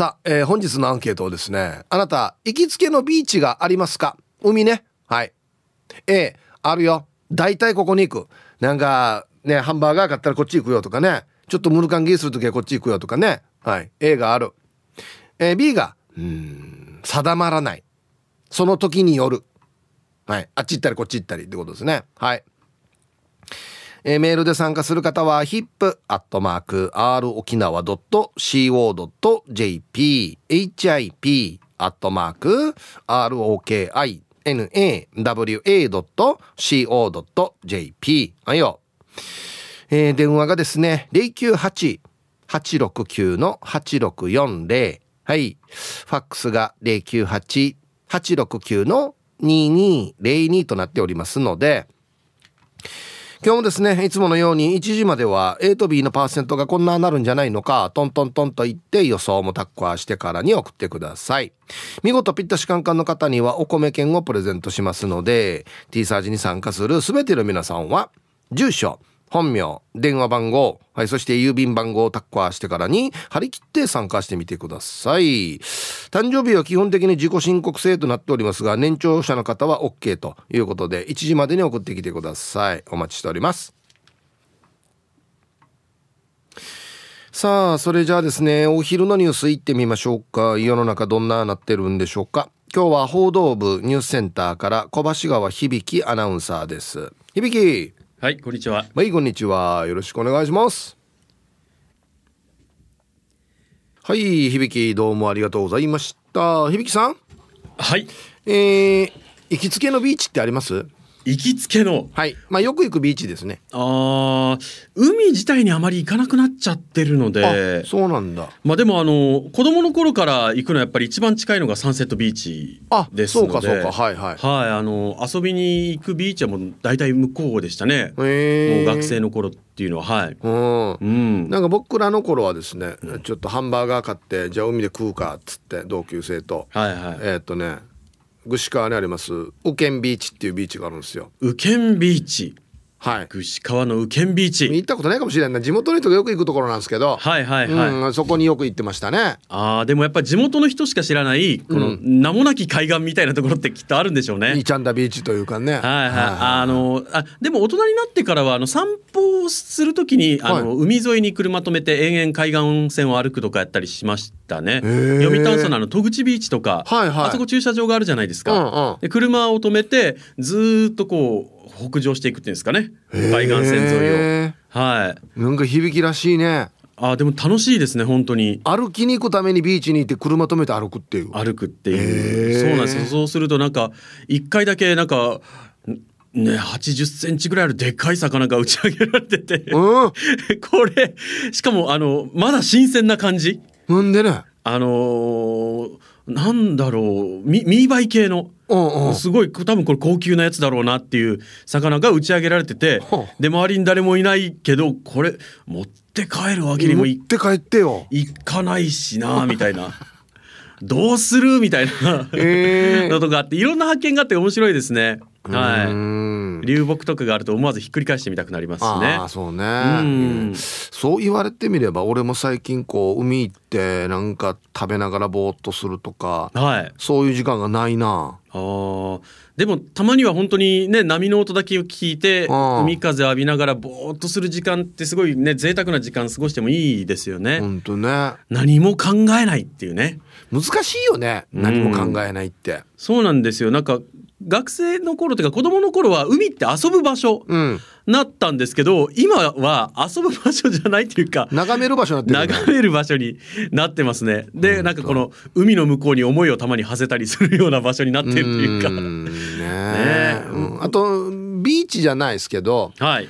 さあ、えー、本日のアンケートをですね、あなた、行きつけのビーチがありますか？海ね。はい。A、あるよ。大体ここに行く。なんか、ね、ハンバーガー買ったらこっち行くよとかね。ちょっとムルカンギーするときはこっち行くよとかね。はい。A がある。えー、B が、うん、定まらない。その時による。はい。あっち行ったりこっち行ったりってことですね。はい。えー、メールで参加する方は hip.r 沖縄 .co.jp hip アットマーク ROKINAWA.co.jp はいよ。えー、電話がですね、098-869-8640。はい。ファックスが098-869の2202となっておりますので、今日もですね、いつものように1時までは A と B のパーセントがこんななるんじゃないのか、トントントンと言って予想もタッコアしてからに送ってください。見事ピッタシカンカンの方にはお米券をプレゼントしますので、T サージに参加する全ての皆さんは、住所、本名、電話番号、はい、そして郵便番号をタッカーしてからに張り切って参加してみてください。誕生日は基本的に自己申告制となっておりますが、年長者の方は OK ということで、1時までに送ってきてください。お待ちしております。さあ、それじゃあですね、お昼のニュース行ってみましょうか。世の中どんななってるんでしょうか。今日は報道部ニュースセンターから小橋川響アナウンサーです。響はい、こんにちは。はい、こんにちは。よろしくお願いします。はい、響どうもありがとうございました。響さん？はい。えー、行きつけのビーチってあります？行きつけの。はい。まあよく行くビーチですね。ああ海自体にあまり行かなくなっちゃってるので。そうなんだ。まあでもあの子供の頃から行くのはやっぱり一番近いのがサンセットビーチですので。そうかそうか。はいはい。はいあの遊びに行くビーチはもう大体向こうでしたね。もう学生の頃っていうのは。はい。うん、うん、なんか僕らの頃はですねちょっとハンバーガー買ってじゃあ海で食うかっつって同級生と。はいはい。えっとね串川にありますウケンビーチっていうビーチがあるんですよ。ウケンビーチはい、串川の右県ビーチ。行ったことないかもしれないな。地元の人がよく行くところなんですけど。はいはいはい、うん、そこによく行ってましたね。ああでもやっぱり地元の人しか知らないこの名もなき海岸みたいなところってきっとあるんでしょうね。イチャンダビーチというかね。はいはい、あのあでも大人になってからはあの散歩をするときにあの、はい、海沿いに車止めて延々海岸線を歩くとかやったりしましたね。読谷村のあの戸口ビーチとか、はいはい、あそこ駐車場があるじゃないですか、うんうん、で車を止めてずっとこう北上していくっていうんですかね。海岸線沿いを。はい。なんか響きらしいね。あでも楽しいですね本当に。歩きに行くためにビーチに行って車止めて歩くっていう。歩くっていう。そうなんですよ。そうするとなんか一回だけなんかね、80センチぐらいあるでっかい魚が打ち上げられてて、うん、これしかもあのまだ新鮮な感じ。なんでね。あのー、なんだろうミミーバイ系の。すごい多分これ高級なやつだろうなっていう魚が打ち上げられててで周りに誰もいないけどこれ持って帰るわけにもいって帰ってよ。いかないしなみたいな。どうする？みたいな。のとかあっていろんな発見があって面白いですね。はい。流木とかがあると思わずひっくり返してみたくなりますね。あそうね、うん、そう言われてみれば俺も最近こう海行ってなんか食べながらぼーっとするとか、はい、そういう時間がないな。あでもたまには本当にね波の音だけを聞いて海風浴びながらぼーっとする時間ってすごいね贅沢な時間過ごしてもいいですよね。本当ね。何も考えないっていうね。難しいよね何も考えないって、うん、そうなんですよなんか学生の頃というか子供の頃は海って遊ぶ場所、なったんですけど今は遊ぶ場所じゃないっていうか眺める場所になって眺める場所になってますね。でなんかこの海の向こうに思いをたまに馳せたりするような場所になってるっていうか。ね うん、あとビーチじゃないですけど、はい、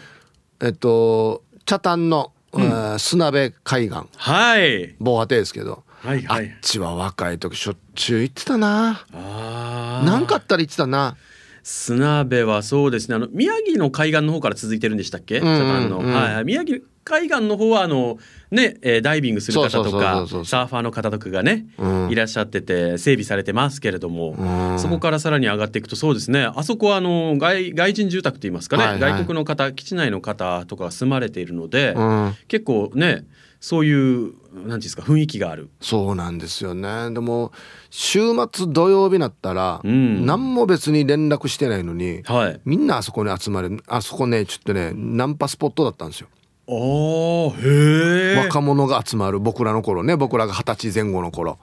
えっと北谷の、うん、砂辺海岸。はい。防波堤ですけどはいはい、あっちは若い時しょっちゅう行ってたな。あ何かあったら行ってたな。砂辺はそうですね。あの宮城の海岸の方から続いてるんでしたっけ、うんうんうん、はい、宮城海岸の方はあのね、えー、ダイビングする方とかサーファーの方とかがね、うん、いらっしゃってて整備されてますけれども、うん、そこからさらに上がっていくとそうですね。あそこはあの外外人住宅といいますかね、はいはい、外国の方基地内の方とかが住まれているので、うん、結構ねそういうなんていうんですか雰囲気がある。そうなんですよね。でも週末土曜日になったら、うん。何も別に連絡してないのに、はい。みんなあそこに集まるあそこねちょっとねナンパスポットだったんですよ若者が集まる僕らの頃ね。僕らが二十歳前後の頃。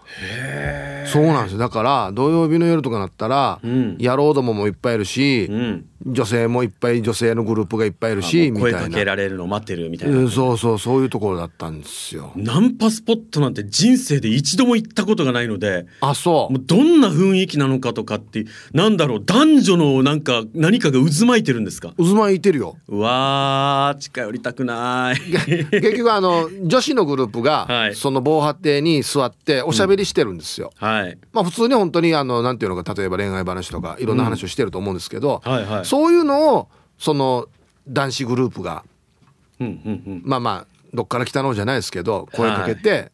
そうなんですよ。だから土曜日の夜とかなったら、うん。野郎どももいっぱいいるし、うん。女性もいっぱい女性のグループがいっぱいいるしみ声かたいな。けられるのを待ってるみたいな。うんそうそうそういうところだったんですよ。ナンパスポットなんて人生で一度も行ったことがないのであそう。もうどんな雰囲気なのかとかってなんだろう男女のなんか何かが渦巻いてるんですか？渦巻いてるよ。うわー近寄りたくない結局あの女子のグループが、はい。その防波堤に座っておしゃべりしてるんですよ、はい。まあ普通に本当にあのなんていうのか例えば恋愛話とかいろんな話をしてると思うんですけど、はいはい。そういうのをその男子グループがうんうんうん。まあまあどっから来たのじゃないですけど声かけて、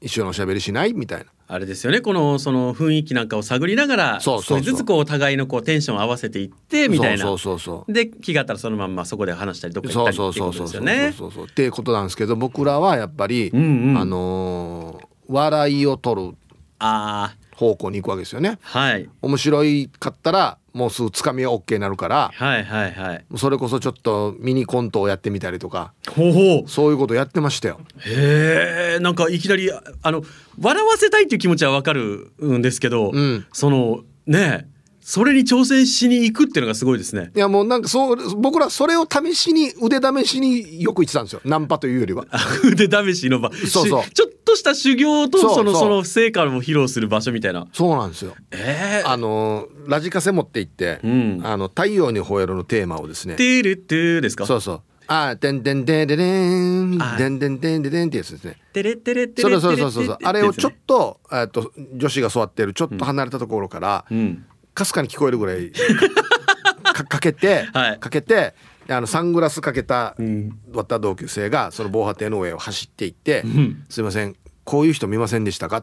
一緒におしゃべりしないみたいなあれですよね。このその雰囲気なんかを探りながらそうそうそう。少しずつこうお互いのこうテンションを合わせていってみたいな。そうそうそうそう。で気があったらそのまんまそこで話したりどっか行そうったりっていうそうそうそうそうことですよねそうそう。っていうことなんですけど僕らはやっぱり、うんうん。あのー笑いを取るあ方向に行くわけですよね。あはい。面白いかったらもうすぐつかみは OK になるからはいはいはい。それこそちょっとミニコントをやってみたりとかほうほう。そういうことやってましたよ。へえんかいきなりああの笑わせたいっていう気持ちはわかるんですけど、うん。そのねえそれに挑戦しに行くっていうのがすごいですね。いやもうなんかそう僕らそれを試しに腕試しによく行ってたんですよ。ナンパというよりは。腕試しの場。そうそう。しちょっとした修行とそのその成果を披露する場所みたいな。そうなんですよ。ええあのーラジカセ持って行って「うん。あの太陽に吠えろ」のテーマをですね。テールテーですか？そうそう。あーてんてんてんてんてん。あー。てんてんてんってやつですね。テレテレテそれレテレそうそうそうそうあれをちょってとえっと女子が座ってるちょっと離れたところからうんかすかに聞こえるぐらい かかけて、はい。かけてあのサングラスかけたうん。割った同級生がその防波堤の上を走っていってん「すいませんこういう人見ませんでしたか?」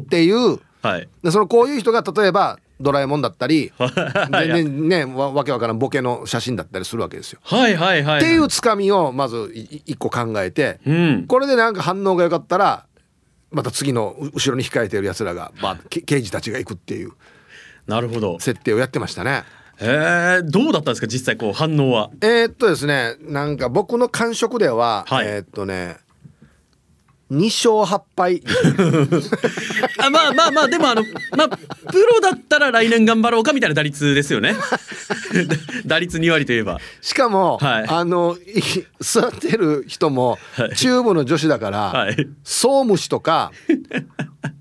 っていうはい。でそのこういう人が例えばドラえもんだったり はい。全然ねわわけわからんボケの写真だったりするわけですよ。はいはいはい。っていうつかみをまず一個考えてうん。これでなんか反応が良かったらまた次のう後ろに控えてるやつらが、まあ、け刑事たちが行くっていうなるほど。設定をやってましたね。へえどうだったんですか実際こう反応は。えーっとですねなんか僕の感触では、はい。えーっとね2勝8敗。あまあまあまあでもあのまあプロだったら来年頑張ろうかみたいな打率ですよね。打率2割といえば。しかも、はい。あのい座ってる人もはい。中部の女子だから、はい。総虫とか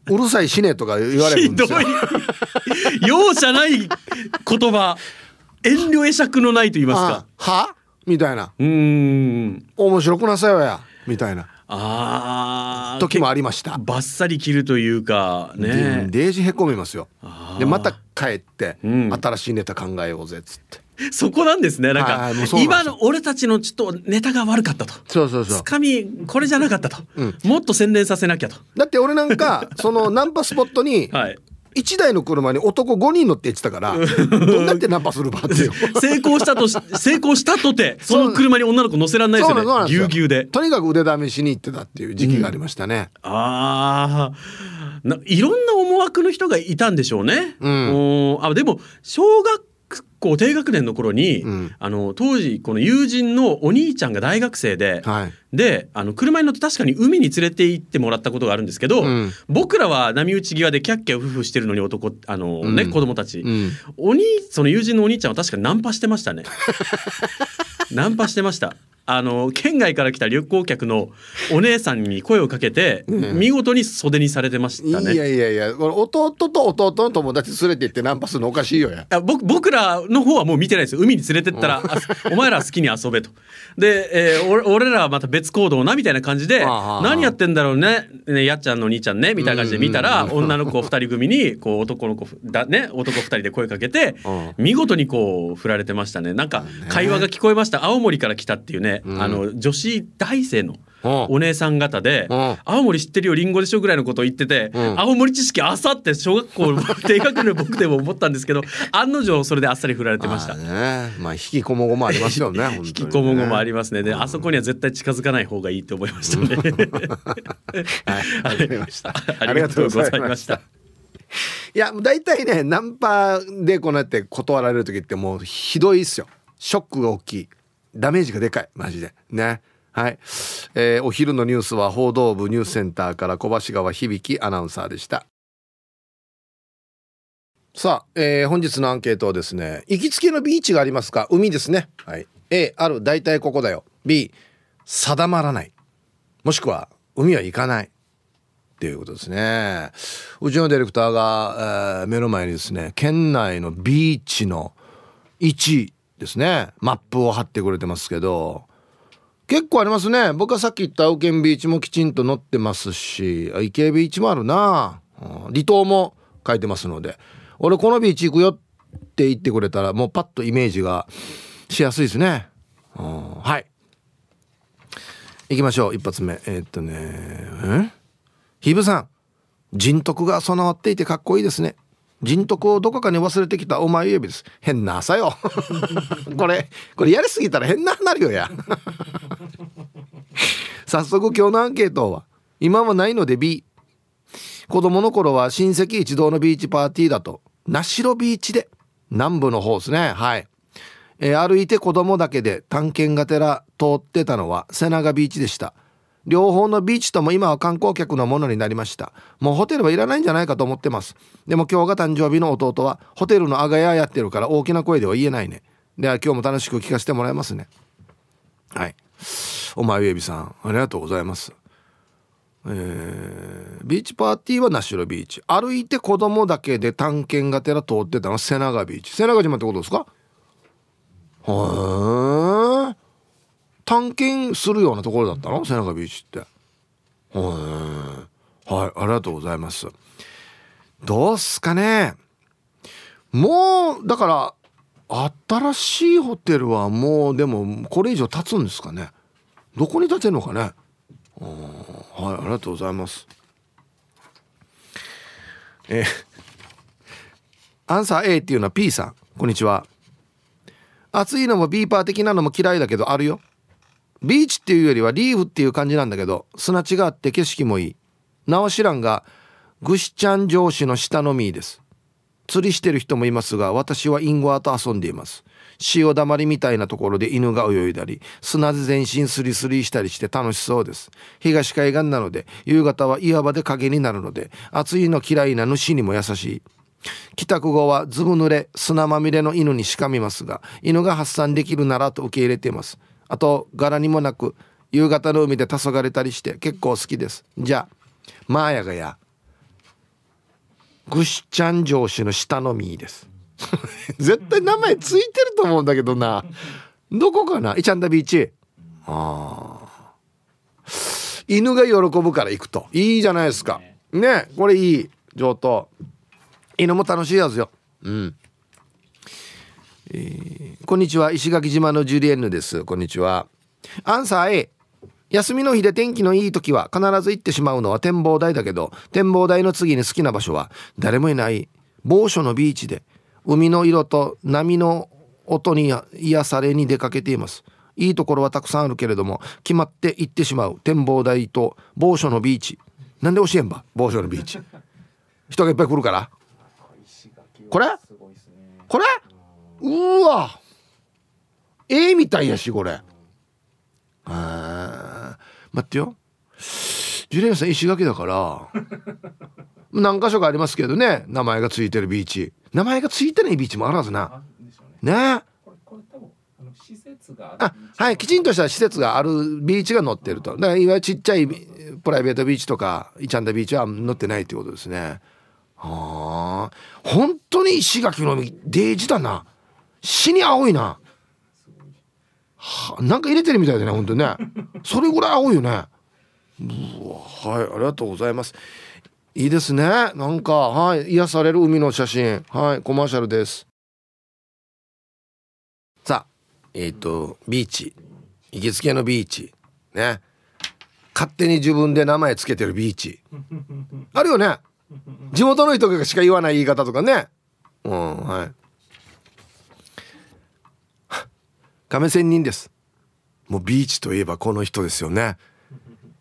うるさい死ねとか言われるひどいんですよ。容赦ない言葉。遠慮会釈のないと言いますあかは？みたいな。うーん。面白くなさよや。みたいなあー。時もありました。バッサリ切るというかでねデージへこみますよ。でまた帰って、うん。新しいネタ考えようぜっつって。そこなんですねなんか。今の俺たちのちょっとネタが悪かったと。そうそうそう。つかみこれじゃなかったと、もっと洗練させなきゃと。だって俺なんか そのナンパスポットにはい1台の車に男5人乗って行ってたからどんなってナンパするばっていう。成功したとし成功したとてその車に女の子乗せられないですよよねぎゅうぎゅうで。とにかく腕試しに行ってたっていう時期がありましたね、ああないろんな思惑の人がいたんでしょうね。うん。おー。あでも小学校低学年の頃に、うん。あの当時この友人のお兄ちゃんが大学生で、はい。であの車に乗って確かに海に連れて行ってもらったことがあるんですけど、うん。僕らは波打ち際でキャッキャウフフしてるのに男あの、ねうん。子供たち、うん。お兄その友人のお兄ちゃんは確かナンパしてましたね。ナンパしてましたあの県外から来た旅行客のお姉さんに声をかけて、見事に袖にされてましたね。いやいやいやこれ弟と弟の友達連れて行ってナンパするのおかしいよや。あ僕僕らの方はもう見てないですよ。海に連れてったら、あ お前らは好きに遊べと。で、えー俺俺らはまた別行動なみたいな感じで何やってんだろうねねやっちゃんのお兄ちゃんねみたいな感じで見たら、女の子2人組にこう男の子だね男2人で声かけて、う見事にこう振られてましたね。なんか会話が聞こえました。青森から来たっていうね、ん。あの女子大生のうお姉さん方で、うん。青森知ってるよりんごでしょぐらいのことを言ってて、ん。青森知識あさって小学校 低学年の僕でも思ったんですけど案の定それであっさり振られてました。ね。まあ引きこもごもありますよね 引引きこもごもありますね。であそこには絶対近づかない方がいいと思いましたね。はい。ありがとうございました。いや、大体ね、ナンパでこうやって断られる時ってもうひどいっすよ。ショックが大きい。ダメージがでかい。マジで。ね。はい。えーお昼のニュースは報道部ニュースセンターから小橋川響アナウンサーでした。さあ、えー本日のアンケートはですね、行きつけのビーチがありますか？海ですね。はい。A、ある、大体ここだよ。B、定まらない。もしくは、海は行かない。っていうことですね。うちのディレクターが、えー目の前にですね、県内のビーチの位置ですね、マップを貼ってくれてますけど、結構ありますね。僕はさっき言った青剣ビーチもきちんと載ってますし、池江ビーチもあるな。離島も書いてますので、俺このビーチ行くよって言ってくれたら、もうパッとイメージがしやすいですね。はい。行きましょう。一発目。えーっとね、んヒブさん、人徳が備わっていてかっこいいですね。人徳をどこかに忘れてきたお前指です。変な朝よ。これ、これやりすぎたら変ななるよや。早速今日のアンケートは、今はないので B。子供の頃は親戚一同のビーチパーティーだと、名城ビーチで、南部の方ですね。はい。えー歩いて子供だけで探検がてら通ってたのは瀬長ビーチでした。両方のビーチとも今は観光客のものになりました。もうホテルはいらないんじゃないかと思ってます。でも今日が誕生日の弟はホテルのあがややってるから大きな声では言えないね。では今日も楽しく聞かせてもらいますね。はい。お前ウェビさん、ありがとうございます。えービーチパーティーはナシュラビーチ。歩いて子供だけで探検がてら通ってたのは瀬長ビーチ。瀬長島ってことですか？へえ。探検するようなところだったの？瀬長ビーチって。はい、ありがとうございます。どうっすかね？もう、だから、新しいホテルはもう、でも、これ以上経つんですかね？どこに建てるのかね？はい、ありがとうございます。えーアンサー A っていうのは P さん。こんにちは。暑いのもビーパー的なのも嫌いだけどあるよ。ビーチっていうよりはリーフっていう感じなんだけど、砂地があって景色もいい。名は知らんが、グシチャン上司の下のみです。釣りしてる人もいますが、私はインゴアと遊んでいます。潮だまりみたいなところで犬が泳いだり、砂で全身スリスリしたりして楽しそうです。東海岸なので、夕方は岩場で影になるので、暑いの嫌いな主にも優しい。帰宅後はずぶ濡れ砂まみれの犬にしかみますが犬が発散できるならと受け入れていますあと柄にもなく夕方の海で黄昏れたりして結構好きです。じゃあマーヤがやグシちゃん上司の下のみです。絶対名前ついてると思うんだけどな。どこかな？イチャンダビーチ。あー。犬が喜ぶから行くと。いいじゃないですか。ね。これいい。上等。犬も楽しいやつよ。うん。えーこんにちは。石垣島のジュリエンヌです。こんにちは。アンサー A。休みの日で天気のいい時は必ず行ってしまうのは展望台だけど、展望台の次に好きな場所は誰もいない某所のビーチで、海の色と波の音に癒されに出かけています。いいところはたくさんあるけれども、決まって行ってしまう展望台と某所のビーチ。なんで教えんば某所のビーチ。人がいっぱい来るから。これ？これ？うーわ。絵みたいやしこれ。あー。待ってよ。ジュリアンさん石垣だから。何箇所かありますけどね。名前がついてるビーチ。名前がついてないビーチもあるはずな。ね。あの施設があはい。きちんとした施設があるビーチが載ってると。だからいわゆるちっちゃいビプライベートビーチとかイチャンダビーチは載ってないってことですね。はあ本当に石垣の海デージだな死に青いな。はなんか入れてるみたいだね本当にね。それぐらい青いよね。はいありがとうございます。いいですね。なんかはい癒される海の写真。はいコマーシャルです。さあえっ、とビーチ。行きつけのビーチ。ね。勝手に自分で名前つけてるビーチ。あるよね。地元の人がしか言わない言い方とかね。うんはい。亀仙人です。もうビーチといえばこの人ですよね。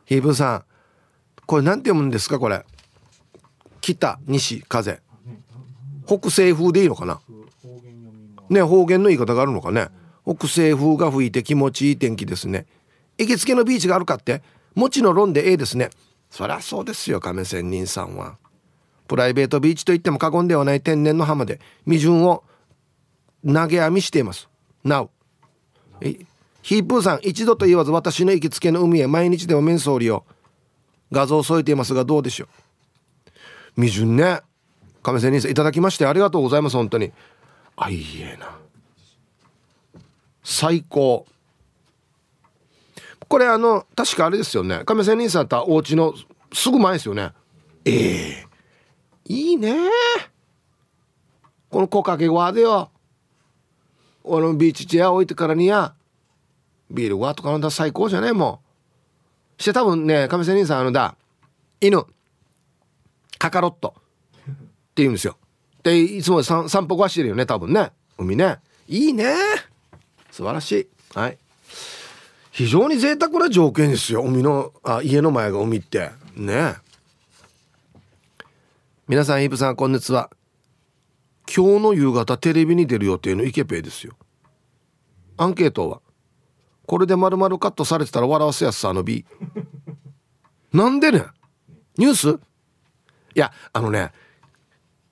ヒープさんこれなんて読むんですか？これ。北西風。北西風でいいのかな？ね方言の言い方があるのかね？北西風が吹いて気持ちいい天気ですね。行きつけのビーチがあるかって？もちの論でええですね。そりゃそうですよ亀仙人さんは。プライベートビーチといっても過言ではない天然の浜で未順を投げ網しています。Now ヒープーさん一度と言わず私の行きつけの海へ毎日でも面相利を画像を添えていますがどうでしょう。未順ね。亀仙人さんいただきましてありがとうございます本当に。あいえな。最高。これあの確かあれですよね。亀仙人さんったお家のすぐ前ですよね。ええ。ー、いいね。この木陰側でよ。このビーチチェア置いてからにやビールわとか飲んだ最高じゃねえもう。して多分ね亀仙人さんあのだ犬カカロットって言うんですよ。でいつも散歩はしてるよね多分ね。海ね。いいね。素晴らしい。はい。非常に贅沢な条件ですよ海のあ家の前が海って。ね。皆さんイブさんこんにちは。今日の夕方テレビに出る予定のイケペイですよ。アンケートはこれで丸々カットされてたら笑わせやすさの B なんでねニュース？いやあのね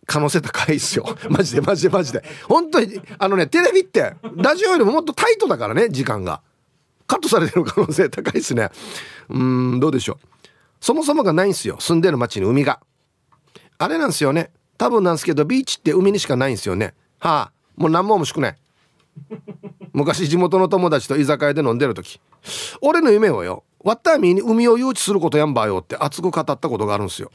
可能性高いっすよ。マジでマジでマジで。本当にあのねテレビってラジオよりももっとタイトだからね時間が。カットされてる可能性高いっすね。うんどうでしょう。そもそもがないんすよ。住んでる町に海が。あれなんすよね。多分なんですけどビーチって海にしかないんですよね。はあもう何も面白くない。昔地元の友達と居酒屋で飲んでる時。俺の夢はよワッターミーに海を誘致することやんばよって熱く語ったことがあるんですよ。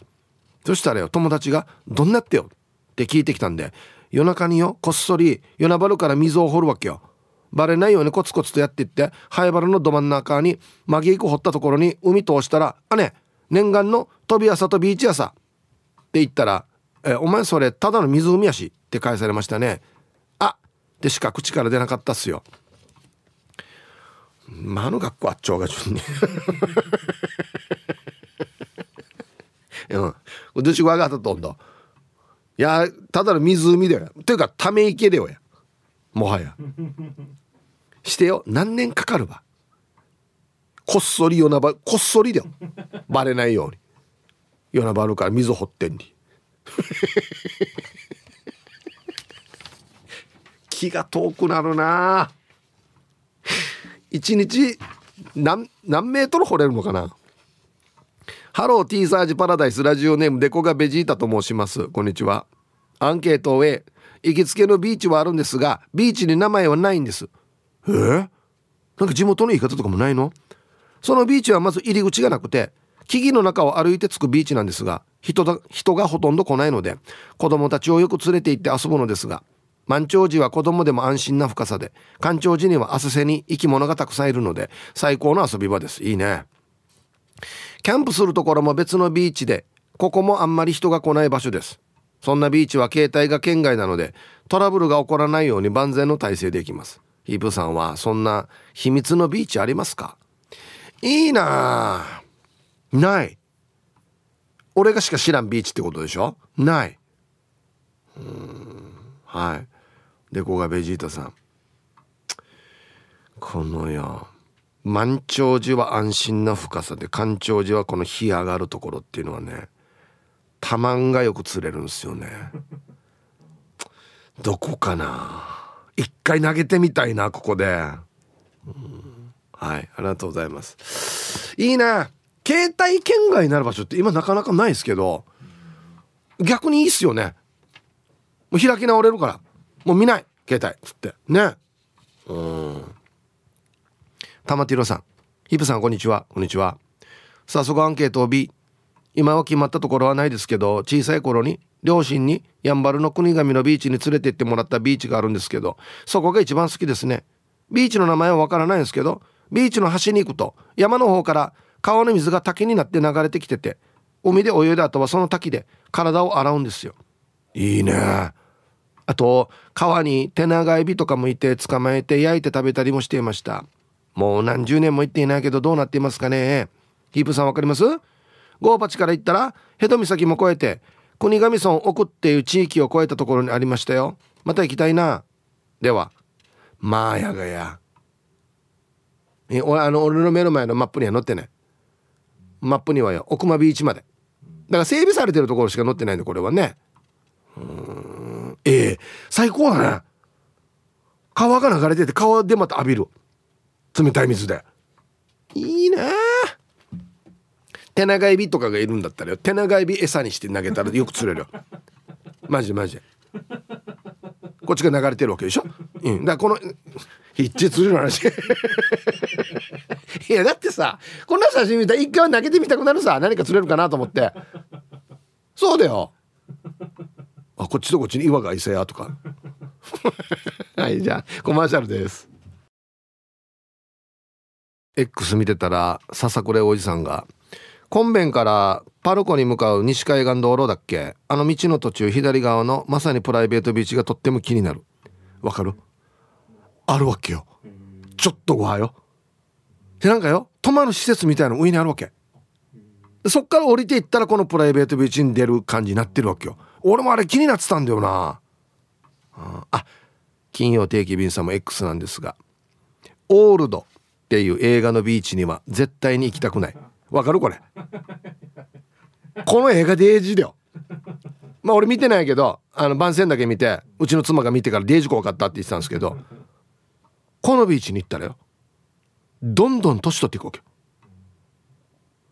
そしたらよ友達が「どんなってよ」って聞いてきたんで夜中によこっそり夜なばるから水を掘るわけよ。バレないようにコツコツとやっていって灰原のど真ん中にマギーク掘ったところに海通したら「あね念願の飛び朝とビーチ朝」って言ったら「えお前それただの湖やし」って返されましたね。あでしか口から出なかったっすよ。まあの学校あっちょうが順に うん。どっちが上がったとんどいやただの湖だよ。というかため池だよや。もはや。してよ。何年かかるわ。こっそり夜なばこっそりだよ。バレないように。夜なばるから水掘ってんに 気が遠くなるな。一日何何メートル掘れるのかな？ハロー T サージパラダイスラジオネームデコがベジータと申します。こんにちは。アンケートを終え行きつけのビーチはあるんですがビーチに名前はないんです。え？ー、なんか地元の言い方とかもないの？そのビーチはまず入り口がなくて木々の中を歩いて着くビーチなんですが人だ人がほとんど来ないので子供たちをよく連れて行って遊ぶのですが満潮時は子供でも安心な深さで干潮時には浅瀬に生き物がたくさんいるので最高の遊び場です。いいね。キャンプするところも別のビーチでここもあんまり人が来ない場所です。そんなビーチは携帯が県外なのでトラブルが起こらないように万全の体制でいきます。ヒープさんはそんな秘密のビーチありますか？いいなない。俺がしか知らんビーチってことでしょ？ない。うん。はい。でこがベジータさん。このよ満潮時は安心な深さで干潮時はこの日上がるところっていうのはねたまんがよく釣れるんですよね。どこかな？一回投げてみたいなここで、うん、はい。ありがとうございます。いいな！携帯圏外になる場所って今なかなかないですけど逆にいいっすよね。もう開き直れるから。もう見ない携帯つって。ね。うん。玉ティロさん。ヒップさんこんにちは。こんにちは。早速アンケートを B 今は決まったところはないですけど小さい頃に両親にやんばるの国神のビーチに連れて行ってもらったビーチがあるんですけどそこが一番好きですね。ビーチの名前はわからないんですけどビーチの端に行くと山の方から川の水が滝になって流れてきてて海で泳いだ後はその滝で体を洗うんですよ。いいね。あと川に手長エビとかもいて捕まえて焼いて食べたりもしていました。もう何十年も行っていないけどどうなっていますかね。ヒープさんわかります？ゴーパチから行ったらヘド岬も越えて国頭村奥っていう地域を越えたところにありましたよ。また行きたいな。ではまあやがやえ俺あの俺の目の前のマップには載ってない。マップにはよ奥間ビーチまで。だから整備されてるところしか載ってないんだこれはね。うん。ええ。最高だね。川が流れてて川でまた浴びる。冷たい水で。いいね。手長エビとかがいるんだったらよ。手長エビ餌にして投げたらよく釣れるよ。マジでマジ。こっちが流れてるわけでしょ、うん、だからこの一致釣れる話。いやだってさこんな写真見たら一回は投げてみたくなるさ。何か釣れるかなと思って。そうだよ。あこっちとこっちに岩がいせやとか。はいじゃあコマーシャルです。X 見てたら笹倉おじさんがコンベンからパルコに向かう西海岸道路だっけ？あの道の途中左側のまさにプライベートビーチがとっても気になる。わかる？あるわけよ。ちょっとごはよ。でなんかよ泊まる施設みたいなの上にあるわけ。そっから降りていったらこのプライベートビーチに出る感じになってるわけよ。俺もあれ気になってたんだよな。あ金曜定期便さんも X なんですがオールドっていう映画のビーチには絶対に行きたくない。わかる？これ。この映画デイジだよ。まあ俺見てないけどあの番宣だけ見てうちの妻が見てからデイジ怖かったって言ってたんですけどこのビーチに行ったらよどんどん年取っていくわけ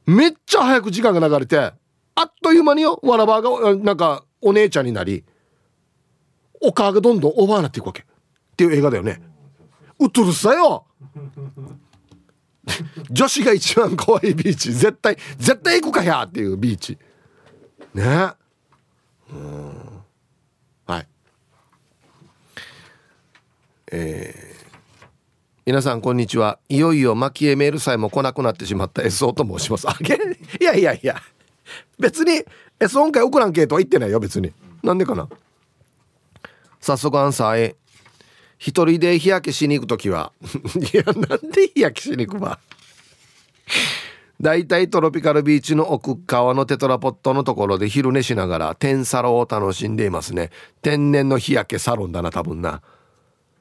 めっちゃ早く時間が流れてあっという間によわらばがなんかお姉ちゃんになりお母がどんどんおばあになっていくわけっていう映画だよね。うっとるさよ。女子が一番可愛いビーチ。絶対絶対行くかやっていうビーチ。ね。うん。はい。えー、皆さんこんにちは。いよいよ蒔絵メールさえも来なくなってしまった SO と申します。あげいやいやいや。別に S 音階送らんけとは言ってないよ別に。なんでかな。早速アンサー A 一人で日焼けしに行く時は。いやなんで日焼けしに行くば。大体トロピカルビーチの奥側のテトラポットのところで昼寝しながら天サロを楽しんでいますね。天然の日焼けサロンだな多分な。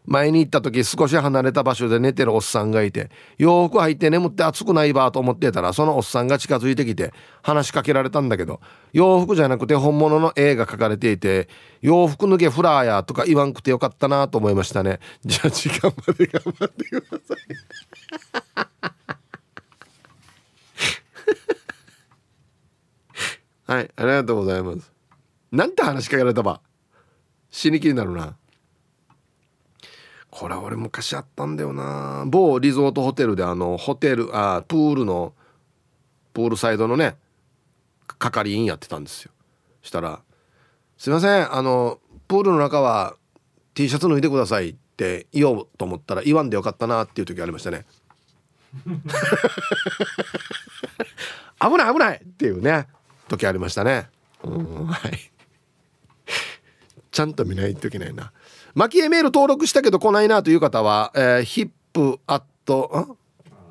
前に行った時少し離れた場所で寝てるおっさんがいて洋服履いて眠って暑くないばと思ってたらそのおっさんが近づいてきて話しかけられたんだけど洋服じゃなくて本物の絵が描かれていて洋服脱げフラーやとか言わんくてよかったなと思いましたね。じゃあ時間まで頑張ってください。はいありがとうございます。なんて話しかけられたば。死に気になるな。これ俺昔あったんだよな。某リゾートホテルであのホテルあプールのプールサイドのね係員やってたんですよ。したら「すいませんあのプールの中は T シャツ脱いでください」って言おうと思ったら言わんでよかったなっていう時ありましたね。危ない危ないっていうね時ありましたね。うんはい。ちゃんと見ないといけないな。蒔絵メール登録したけど来ないなという方は、えー、ヒップアット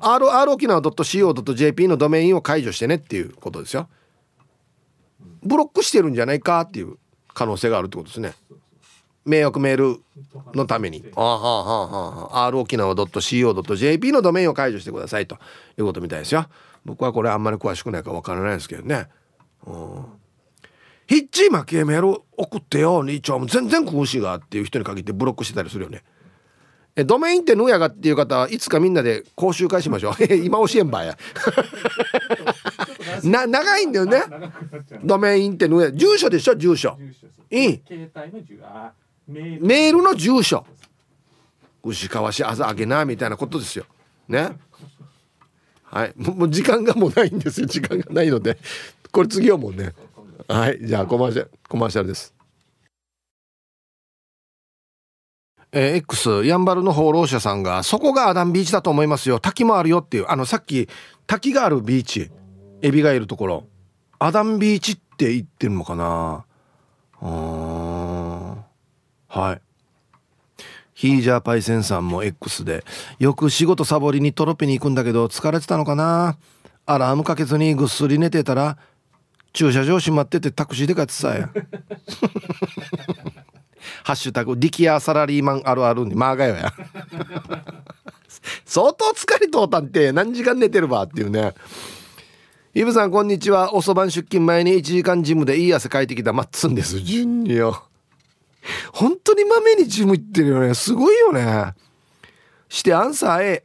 RR 沖縄 .co.jp のドメインを解除してねっていうことですよ。ブロックしてるんじゃないかっていう可能性があるってことですね。迷惑メールのために。あはあはあはあ R 沖縄 .co.jp のドメインを解除してくださいということみたいですよ。僕はこれあんまり詳しくないかわからないですけどね。うん。ヒッチー負けメール送ってよ兄ちゃん。全然苦しいがっていう人に限ってブロックしてたりするよね。えドメインってぬやがっていう方はいつかみんなで講習会しましょう。今教えんばや。な長いんだよね。ドメインってぬや住所でしょ？住所。いいメール。の住所。牛川市朝あげなみたいなことですよ。ね？はい。もう時間がもうないんですよ。時間がないので。これ次はもうねはいじゃあコマーシャルコマーシャルです。えー、X やんばるの放浪者さんがそこがアダンビーチだと思いますよ。滝もあるよっていうあのさっき滝があるビーチ。エビがいるところ。アダンビーチって言ってるのかな。うんはい。ヒージャーパイセンさんも X でよく仕事サボりにトロピに行くんだけど疲れてたのかな。アラームかけずにぐっすり寝てたら駐車場閉まっててタクシーで帰ってさや ハッシュタグ、力アサラリーマンあるあるに、まあがよや。相当疲れとうたんて何時間寝てるばっていうね。イブさん、こんにちは。遅番出勤前に1時間ジムでいい汗かいてきたマッツンです。順よ。本当にまめにジム行ってるよね。すごいよね。してアンサー A。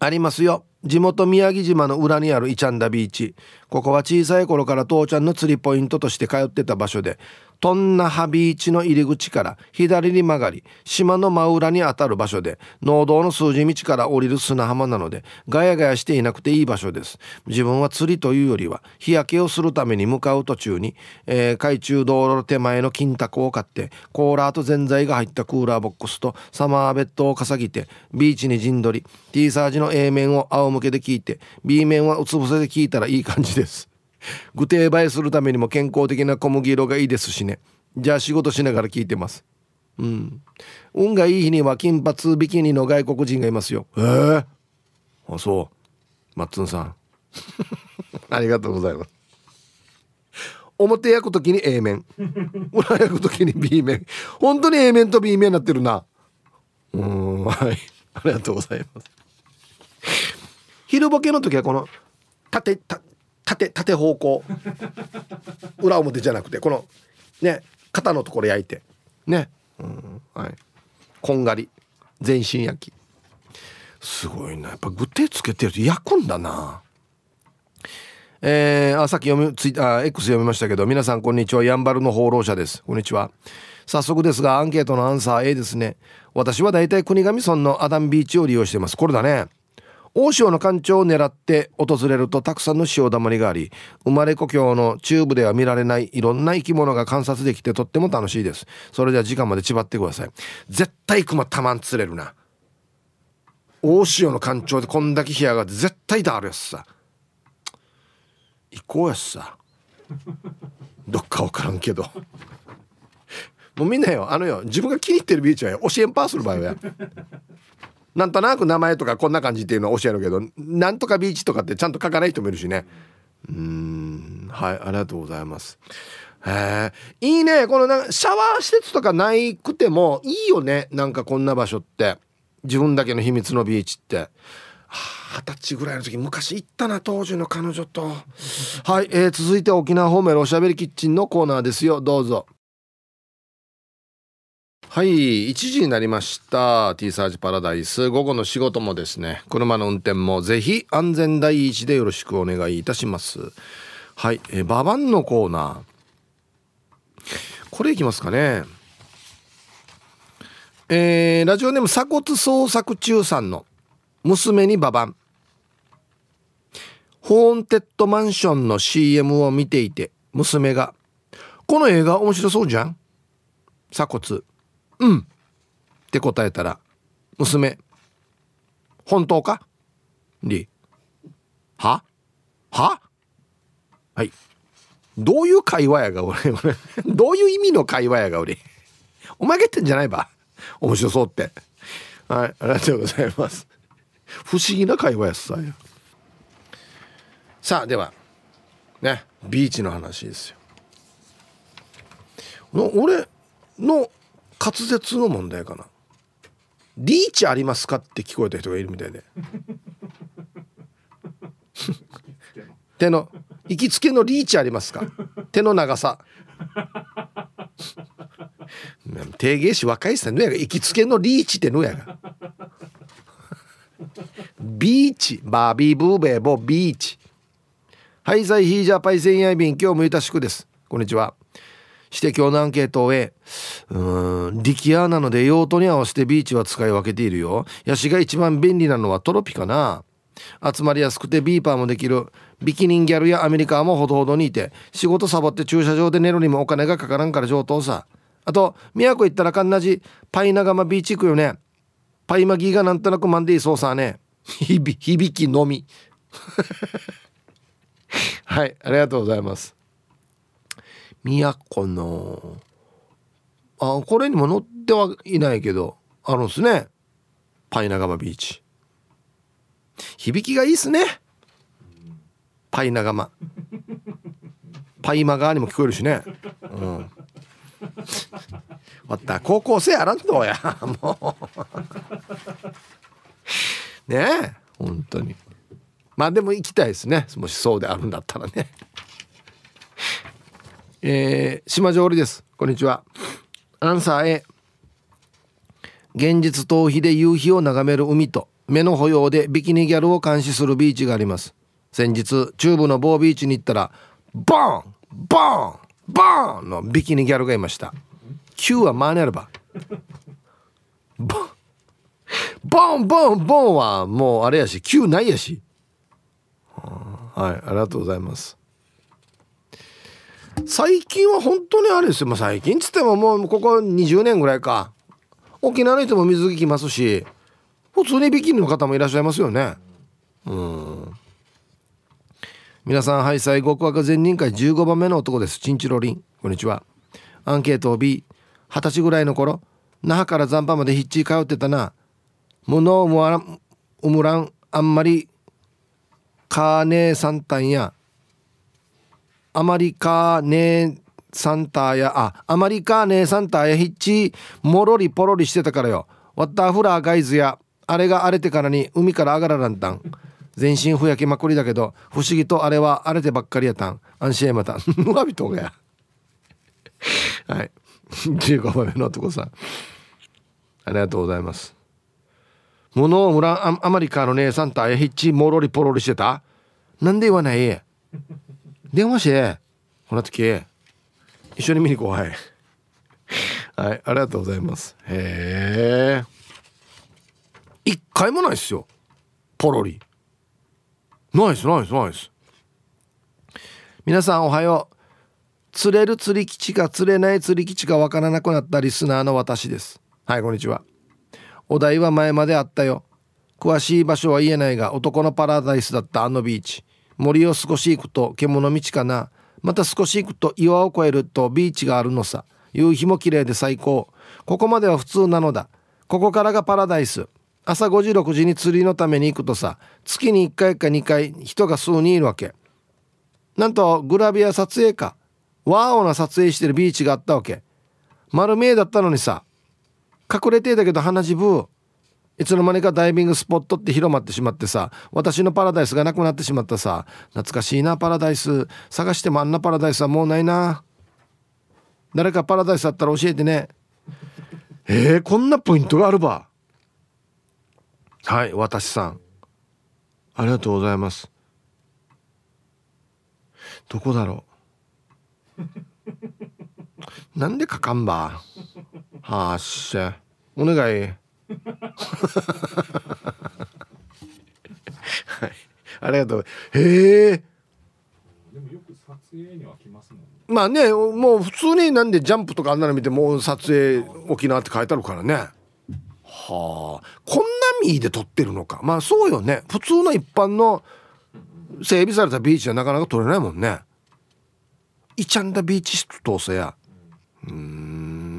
ありますよ。地元宮城島の裏にあるイチャンダビーチ。ここは小さい頃から父ちゃんの釣りポイントとして通ってた場所でトンナハビーチの入り口から左に曲がり島の真裏にあたる場所で農道の数字道から降りる砂浜なのでガヤガヤしていなくていい場所です。自分は釣りというよりは日焼けをするために向かう途中に、えー、海中道路手前の金卓を買ってコーラーとぜんざいが入ったクーラーボックスとサマーベッドをかさぎてビーチに陣取り T サージの A 面を仰向けで聞いて B 面はうつ伏せで聞いたらいい感じです。具体映えするためにも健康的な小麦色がいいですしね。じゃあ仕事しながら聞いてます。うん。運がいい日には金髪ビキニの外国人がいますよ。ええー、あそう。マッツンさん。ありがとうございます。表焼く時に A 面。裏焼く時に B 面。本当に A 面と B 面になってるな。うんはい。ありがとうございます。昼ボケの時はこの縦縦縦方向。裏表じゃなくてこのね肩のところ焼いて。ね、うん、はい。こんがり。全身焼き。すごいな。やっぱ具手つけてると焼くんだな。えー、あさっき読みツイあ X 読みましたけど皆さんこんにちは。やんばるの放浪者です。こんにちは。早速ですがアンケートのアンサー A ですね。私はだいたい国頭村のアダンビーチを利用してます。これだね。大潮の干潮を狙って訪れるとたくさんの潮だまりがあり生まれ故郷の中部では見られないいろんな生き物が観察できてとっても楽しいです。それでは時間まで縛ってください。絶対熊たまん釣れるな。大潮の干潮でこんだけ干上がって絶対だあるやつさ。行こうやつさ。どっか分からんけど。もうみんなよ。あのよ。自分が気に入ってるビーチはよ。教えんパーする場合はや。なんとなく名前とかこんな感じっていうのは教えるけどなんとかビーチとかってちゃんと書かない人もいるしね。うんはいありがとうございます。へえいいね。このなんかシャワー施設とかないくてもいいよね。なんかこんな場所って。自分だけの秘密のビーチって。二十歳ぐらいの時昔行ったな当時の彼女と。はい、えー、続いて沖縄方面のおしゃべりキッチンのコーナーですよ。どうぞ。はい1時になりました。T サージパラダイス。午後の仕事もですね車の運転もぜひ安全第一でよろしくお願いいたします。はいえババンのコーナー。これいきますかね。えー、ラジオネーム鎖骨捜索中さんの娘にババン。ホーンテッドマンションの CM を見ていて娘が「この映画面白そうじゃん?」鎖骨。うん。って答えたら娘本当か？りは？は？はい。どういう会話やが俺どういう意味の会話やが俺。おまけってんじゃないば？面白そうって。はいありがとうございます。不思議な会話やさ。さあではねビーチの話ですよ。俺の滑舌の問題かな。リーチありますかって聞こえた人がいるみたいで。手の行きつけのリーチありますか？手の長さ。定芸師若いっすね。行きつけのリーチってのやが。ビーチ。バービーブーベーボービーチ。はいザイヒージャーパイセンヤイビン今日もいたしくです。こんにちは。して今日のアンケートを終うん力アなので用途に合わせてビーチは使い分けているよ。ヤシが一番便利なのはトロピかな。集まりやすくてビーパーもできる。ビキニンギャルやアメリカもほどほどにいて仕事サボって駐車場で寝るにもお金がかからんから上等さ。あと宮古行ったらかんなじパイナガマビーチ行くよね。パイマギーがなんとなくマンディーそうさね。響きのみ。はいありがとうございます。宮古のあこれにも載ってはいないけどあるんすね。パイナガマビーチ。響きがいいっすね。パイナガマ。パイマガーにも聞こえるしね。うん。わった高校生やらんとや。もう。ねえ本当に。まあでも行きたいですね。もしそうであるんだったらね。えー、島上りです。こんにちは。アンサー A 現実逃避で夕日を眺める海と目の保養でビキニギャルを監視するビーチがあります。先日中部の某ビーチに行ったらボーンボーンボーンのビキニギャルがいました。9は間にあれば。ボンボンボンボンはもうあれやし9ないやし。はいありがとうございます。最近は本当にあれですよ、まあ、最近っつってももうここ20年ぐらいか。沖縄の人も水着着ますし普通にビキニの方もいらっしゃいますよね。うん。皆さんハイサイ極悪善人会15番目の男です。チンチロリン。こんにちは。アンケートを B 二十歳ぐらいの頃那覇から残波までヒッチ通ってたな。物を思わんうむらんあんまりカーネーサンタンやアマリカネサンターやあアマリカネサンターやヒッチもろりポロリしてたからよ。ワッターフラーガイズやあれが荒れてからに海から上がららんたん。全身ふやけまくりだけど不思議とあれは荒れてばっかりやたん。安心やまた。ぬ わびとがや。はい。15番目の男さん。ありがとうございます。物を村アマリカの姉さんとあやひっちもろりポロリしてた？なんで言わない？電話して。この時一緒に見に行こうはい。はいありがとうございます。へえ一回もないっすよ。ポロリ。ナイスナイスナイス皆さんおはよう。釣れる釣り基地か釣れない釣り基地かわからなくなったリスナーの私です。はいこんにちは。お題は前まであったよ。詳しい場所は言えないが男のパラダイスだったあのビーチ。森を少し行くと獣道かな。また少し行くと岩を越えるとビーチがあるのさ。夕日も綺麗で最高。ここまでは普通なのだ。ここからがパラダイス。朝5時6時に釣りのために行くとさ。月に1回か2回人が数人いるわけ。なんとグラビア撮影か。ワーオな撮影してるビーチがあったわけ。丸見えだったのにさ。隠れてたけど鼻血ブー。いつの間にかダイビングスポットって広まってしまってさ私のパラダイスがなくなってしまったさ懐かしいなパラダイス。探してもあんなパラダイスはもうないな。誰かパラダイスあったら教えてね。えー、こんなポイントがあるば。はい私さん。ありがとうございます。どこだろう。なんでかかんば。はっしゃ。お願い。はい。ありがとう。へえでもよく撮影には来ますもんね。まあねもう普通になんでジャンプとかあんなの見てもう撮影沖縄って書いてあるからね。はあ。こんなミーで撮ってるのか。まあそうよね。普通の一般の整備されたビーチはなかなか撮れないもんね。イチャンダビーチ室通せや。うん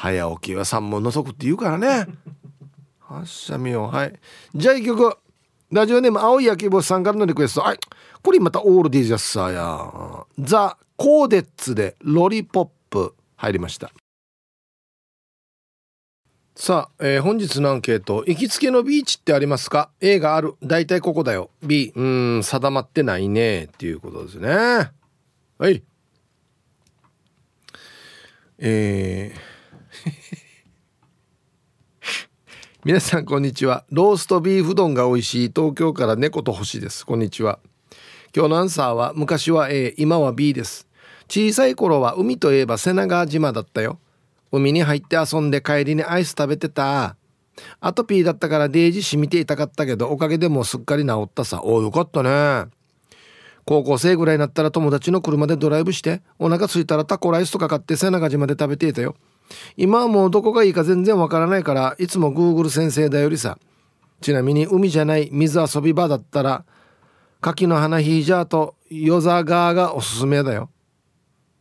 早起きは三問の足って言うからね。はっしゃみよはい。じゃあ一曲。ラジオネーム青い焼き星さんからのリクエスト。はい。これまたオールディジャスさや。ザ・コーデッツでロリポップ。入りました。さあ、えー本日のアンケート。行きつけのビーチってありますか？A がある。大体ここだよ。B うん定まってないね。っていうことですね。はい。えー 皆さんこんにちは。ローストビーフ丼が美味しい。東京から猫と星です。こんにちは。今日のアンサーは昔は A 今は B です。小さい頃は海といえば瀬長島だったよ。海に入って遊んで帰りにアイス食べてた。アトピーだったからデージ染みて痛かったけどおかげでもうすっかり治ったさ。およかったね。高校生ぐらいになったら友達の車でドライブしてお腹空いたらタコライスとか買って背中島で食べていたよ。今はもうどこがいいか全然わからないからいつも Google 先生だよりさちなみに海じゃない水遊び場だったら柿の花ヒージャーと夜座川がおすすめだよ。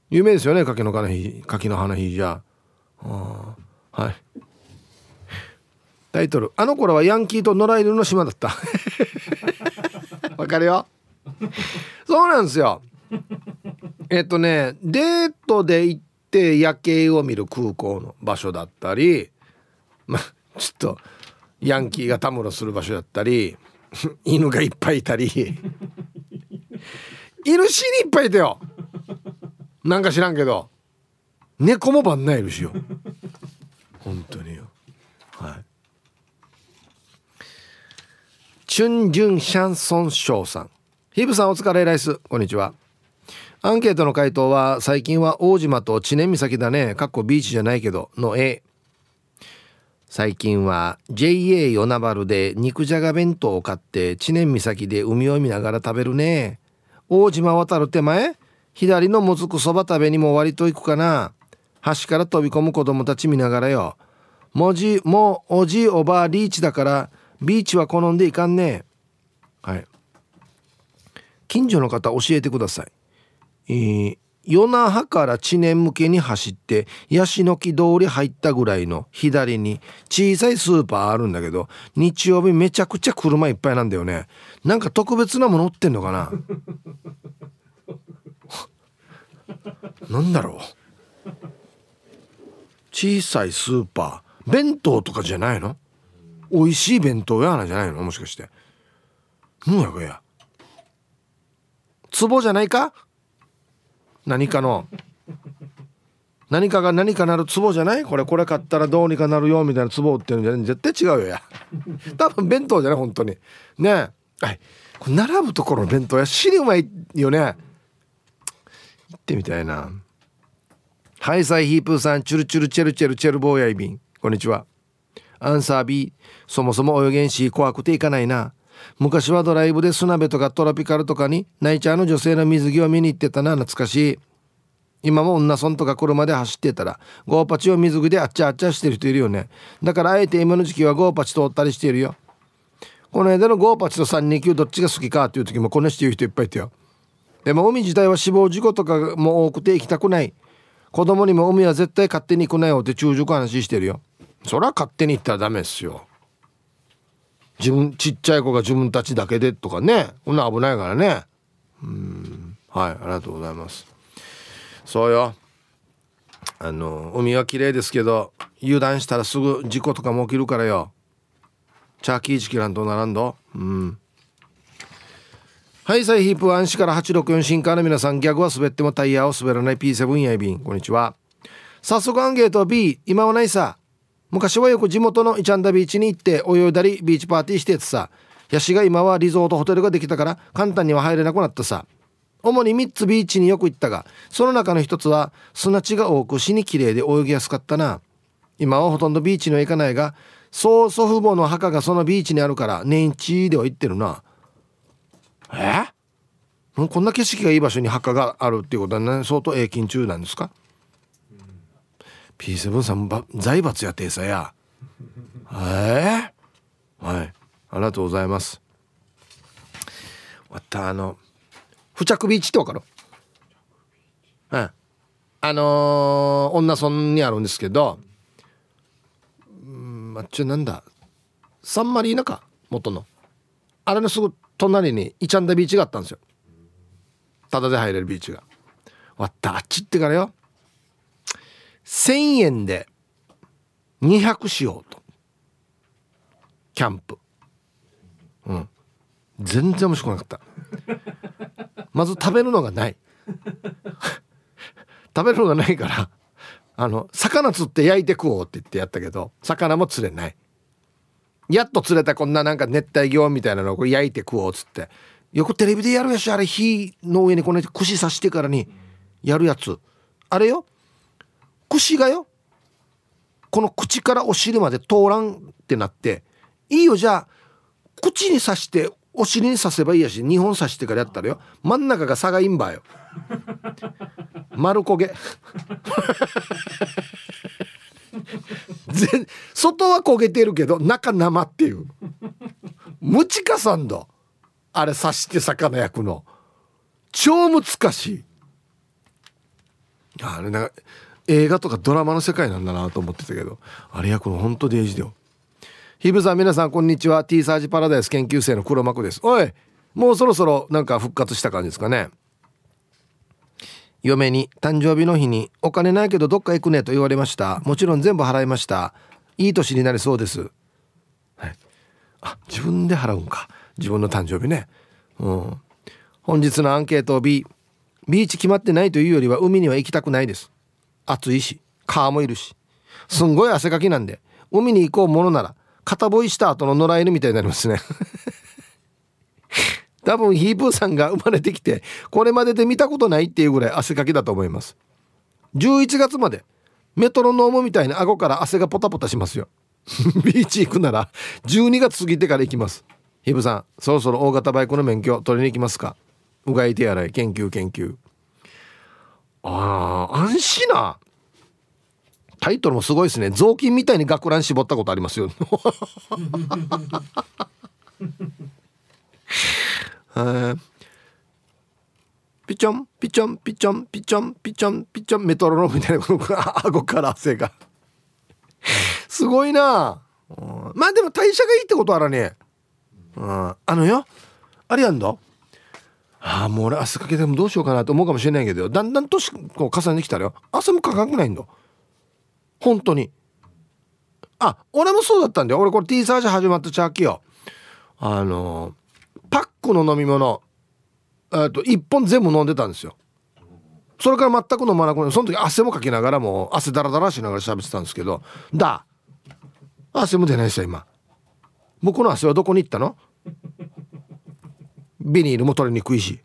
有名ですよね柿の花ヒ柿の花ヒージャーはい。タイトル。あの頃はヤンキーと野良犬の島だった。わかるよ。そうなんですよ。えっとねデートで行って夜景を見る空港の場所だったり まあちょっとヤンキーがたむろする場所だったり 犬がいっぱいいたり。犬死にいっぱいいたよ。なんか知らんけど。猫も番ないるしよ。本当によ。はい。チュンジュンシャンソンショーさん。ヒブさんお疲れライス。こんにちは。アンケートの回答は最近は大島と知念岬だね。かっこビーチじゃないけどの A 最近は JA 与那原で肉じゃが弁当を買って知念岬で海を見ながら食べるね。大島渡る手前左のもずくそば食べにも割と行くかな。橋から飛び込む子供たち見ながらよ。文字もおじおばあリーチだからビーチは好んでいかんね。はい。近所の方教えてください。えー、与那覇から知念向けに走ってヤシの木通り入ったぐらいの左に小さいスーパーあるんだけど日曜日めちゃくちゃ車いっぱいなんだよね。なんか特別なもの売ってんのかな？なんだろう？小さいスーパー。弁当とかじゃないの？美味しい弁当屋なじゃないの？もしかして。何やこや。壺じゃないか？何かの。何かが何かなる壺じゃない？これこれ買ったらどうにかなるよみたいな壺売ってるんじゃない？絶対違うよや。多分弁当じゃない？本当に。ね。えはい。これ並ぶところの弁当や死にうまいよね。行ってみたいな。ハイサイヒープーさんチュルチュルチェルチェルチェル坊やいびん。こんにちは。アンサー B そもそも泳げんし怖くていかないな。昔はドライブで砂辺とかトロピカルとかにナイチャーの女性の水着を見に行ってたな懐かしい。今も女村とか車で走ってたらゴーパチを水着であっちゃあっちゃしてる人いるよね。だからあえて今の時期はゴーパチ通ったりしているよ。この間のゴーパチと329どっちが好きかっていう時もこの人言う人いっぱいいたよ。でも海自体は死亡事故とかも多くて行きたくない。子供にも海は絶対勝手に行くなよって中熟話してるよ。そりゃ勝手に行ったらダメですよ。自分ちっちゃい子が自分たちだけでとかね。こんな危ないからね。うん。はいありがとうございます。そうよ。あの海は綺麗ですけど油断したらすぐ事故とかも起きるからよ。チャーキーチキランと並んど。うん。はいサイヒープンシから864新カーの皆さんギャグは滑ってもタイヤを滑らない P7 やいびん。こんにちは。早速アンゲート。B 今はないさ。昔はよく地元のイチャンダビーチに行って泳いだりビーチパーティーしててさ。ヤシが今はリゾートホテルができたから簡単には入れなくなったさ。主に3つビーチによく行ったがその中の1つは砂地が多く死に綺麗で泳ぎやすかったな。今はほとんどビーチには行かないが曽祖父母の墓がそのビーチにあるから年一では行ってるな。え？こんな景色がいい場所に墓があるっていうことはね相当永金中なんですか？P7 さんば財閥やてさや。えー、はい。ありがとうございます。またあの付着ビーチってわかるうんあのー、女村にあるんですけど。うんあっちなんだ。サンマリーナか？元の。あれのすぐ隣にイチャンダビーチがあったんですよ。ただで入れるビーチが。わったあっちってからよ。1000円で200しようと。キャンプ。うん。全然面白くなかった。まず食べるのがない。食べるのがないからあの魚釣って焼いて食おうって言ってやったけど魚も釣れない。やっと釣れたこんななんか熱帯魚みたいなのを焼いて食おうっつって。よくテレビでやるやしあれ火の上にこの串刺してからにやるやつ。あれよ。串がよ。この口からお尻まで通らんってなって。いいよじゃあ口に刺してお尻に刺せばいいやし2本刺してからやったらよ。真ん中が差がいいんばよ。丸焦げ。外は焦げてるけど中生っていう。ムチカさんだあれ刺して魚焼くの。超難しい。あれなんか映画とかドラマの世界なんだなと思ってたけど。あれ焼くの本当デイジだよ。ヒブさん皆さんこんにちは。T サージパラダイス研究生の黒幕です。おいもうそろそろなんか復活した感じですかね。嫁に誕生日の日にお金ないけどどっか行くねと言われました。もちろん全部払いました。いい年になりそうです。はい。あ自分で払うんか。自分の誕生日ね。うん。本日のアンケート B ビーチ決まってないというよりは海には行きたくないです。暑いし川もいるし。すんごい汗かきなんで海に行こうものなら肩ぼいした後の野良犬みたいになりますね。多分ヒープーさんが生まれてきてこれまでで見たことないっていうぐらい汗かきだと思います。11月までメトロノームみたいな顎から汗がポタポタしますよ。ビーチ行くなら12月過ぎてから行きます。ヒブさんそろそろ大型バイクの免許取りに行きますか？うがい手洗い研究研究。ああ安心な。タイトルもすごいですね。雑巾みたいに学ラン絞ったことありますよ。ピチョンピチョンピチョンピチョンピチョンピチョンメトロノームみたいなこの顎から汗が。すごいな。まあでも代謝がいいってことあらね。うん。あのよ。あれやんだああもう俺汗かけてもどうしようかなと思うかもしれないけどだんだん年こう重ねてきたらよ。汗もかかんくないんだ本当に。あ俺もそうだったんだよ。俺これ T サージ始まったチャーキよ。あのパックの飲み物えと1本全部飲んでたんですよ。それから全く飲まなくなその時汗もかきながらも汗だらだらしながら喋ってたんですけど。だ。汗も出ないですよ今。僕の汗はどこに行ったの？ビニールも取りにくいし。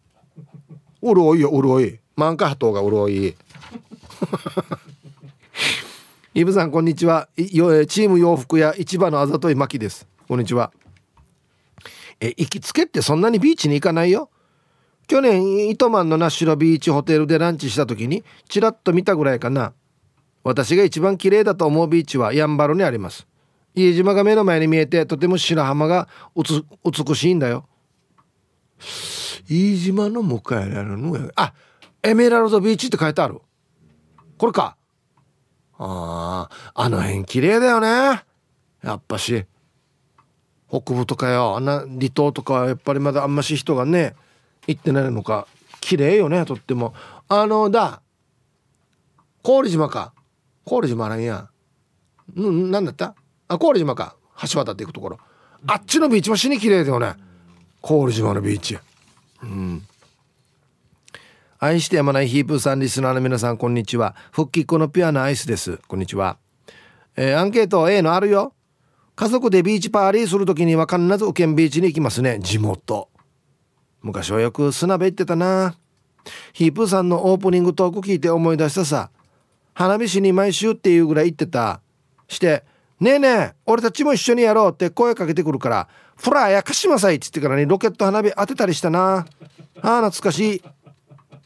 潤いよ潤い。満開波頭が潤い。イブさんこんにちは。チーム洋服屋市場のあざといまきです。こんにちは。え行きつけってそんなにビーチに行かないよ。去年糸満のナッシュのビーチホテルでランチした時にちらっと見たぐらいかな。私が一番綺麗だと思うビーチはやんばるにあります。家島が目の前に見えてとても白浜が美しいんだよ。飯島の向かいにあるのあエメラルドビーチって書いてある。これか。あああの辺綺麗だよね。やっぱし。北部とかよあんな離島とかはやっぱりまだあんまし人がね行ってないのか。綺麗よねとっても。あのだ郡島か。郡島なんや。んなんだった？あ郡島か。橋渡っていくところ。あっちのビーチも死に綺麗だよね。郡島のビーチうん。愛してやまないヒープーさんリスナーの皆さんこんにちは。復帰っ子のピュアなアイスです。こんにちは。えー、アンケート A のあるよ。家族でビーチパーリーするときには必ずウケンビーチに行きますね。地元。昔はよく砂辺行ってたな。ヒープーさんのオープニングトーク聞いて思い出したさ。花火師に毎週っていうぐらい行ってた。して「ねえねえ俺たちも一緒にやろう」って声かけてくるから「フラーやかしまさい」っつってからにロケット花火当てたりしたな。ああ懐かしい。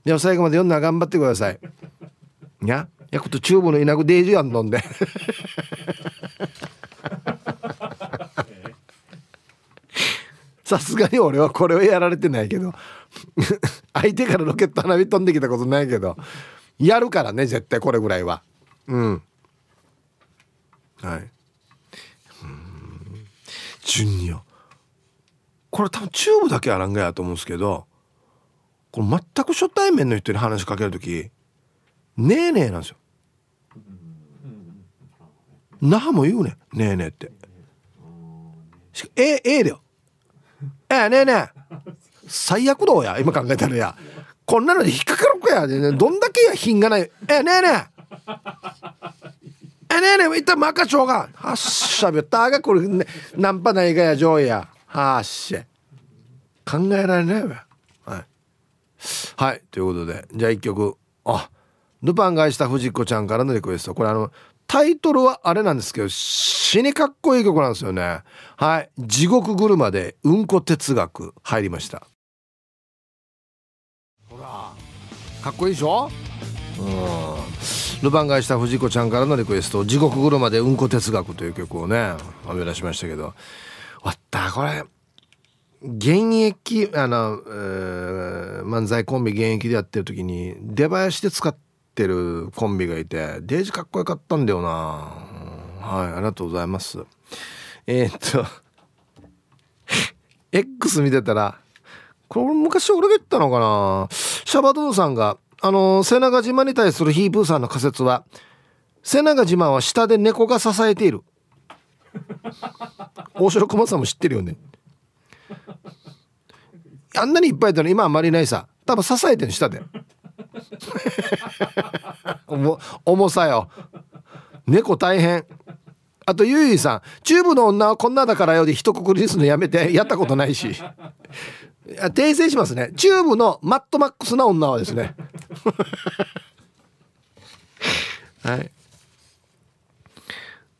でも最後まで読んだら頑張ってください。いやヤクトチューブの稲子デイジーやんのんで。さすがに俺はこれをやられてないけど。相手からロケット花火飛んできたことないけど。やるからね絶対これぐらいは。うん。はい。うん。ジュニア。これ多分チューブだけあらんがやと思うんですけどこれ全く初対面の人に話しかける時ねえねえなんですよ。那覇も言うねねえねえって。ええええだよ。ええねえねえ。最悪どうや？今考えたらや。こんなので引っかかるかや。どんだけや品がない。ええねえねえ。ええねえねえ。いったまかちょうがはっしゃべった。がこれ、ね、ナンパないがや上位や。はっし。ゃ考えられないわ。はい。はいということでじゃあ一曲。あルパン返した藤子ちゃんからのリクエスト。これあのタイトルはあれなんですけど死にかっこいい曲なんですよね。はい「地獄車でうんこ哲学」入りました。ほら。かっこいいでしょ？うん。ルパン返した藤子ちゃんからのリクエスト「地獄車でうんこ哲学」という曲をね編み出しましたけどわった。これ現役あの、漫才コンビ現役でやってる時に出囃子で使ってるコンビがいてデージかっこよかったんだよな。はいありがとうございます。えー、っと X 見てたらこれ昔俺が言ったのかな？シャバドゥンさんがあの瀬長島に対するヒープーさんの仮説は瀬長島は下で猫が支えている。大城駒さんも知ってるよね。あんなにいっぱいいたの今あんまりないさ。多分支えてる下で。重さよ。猫大変。あとゆいゆいさんチューブの女はこんなだからよで一括りにするのやめて。やったことないし。訂正しますね。チューブのマッドマックスな女はですね。はい。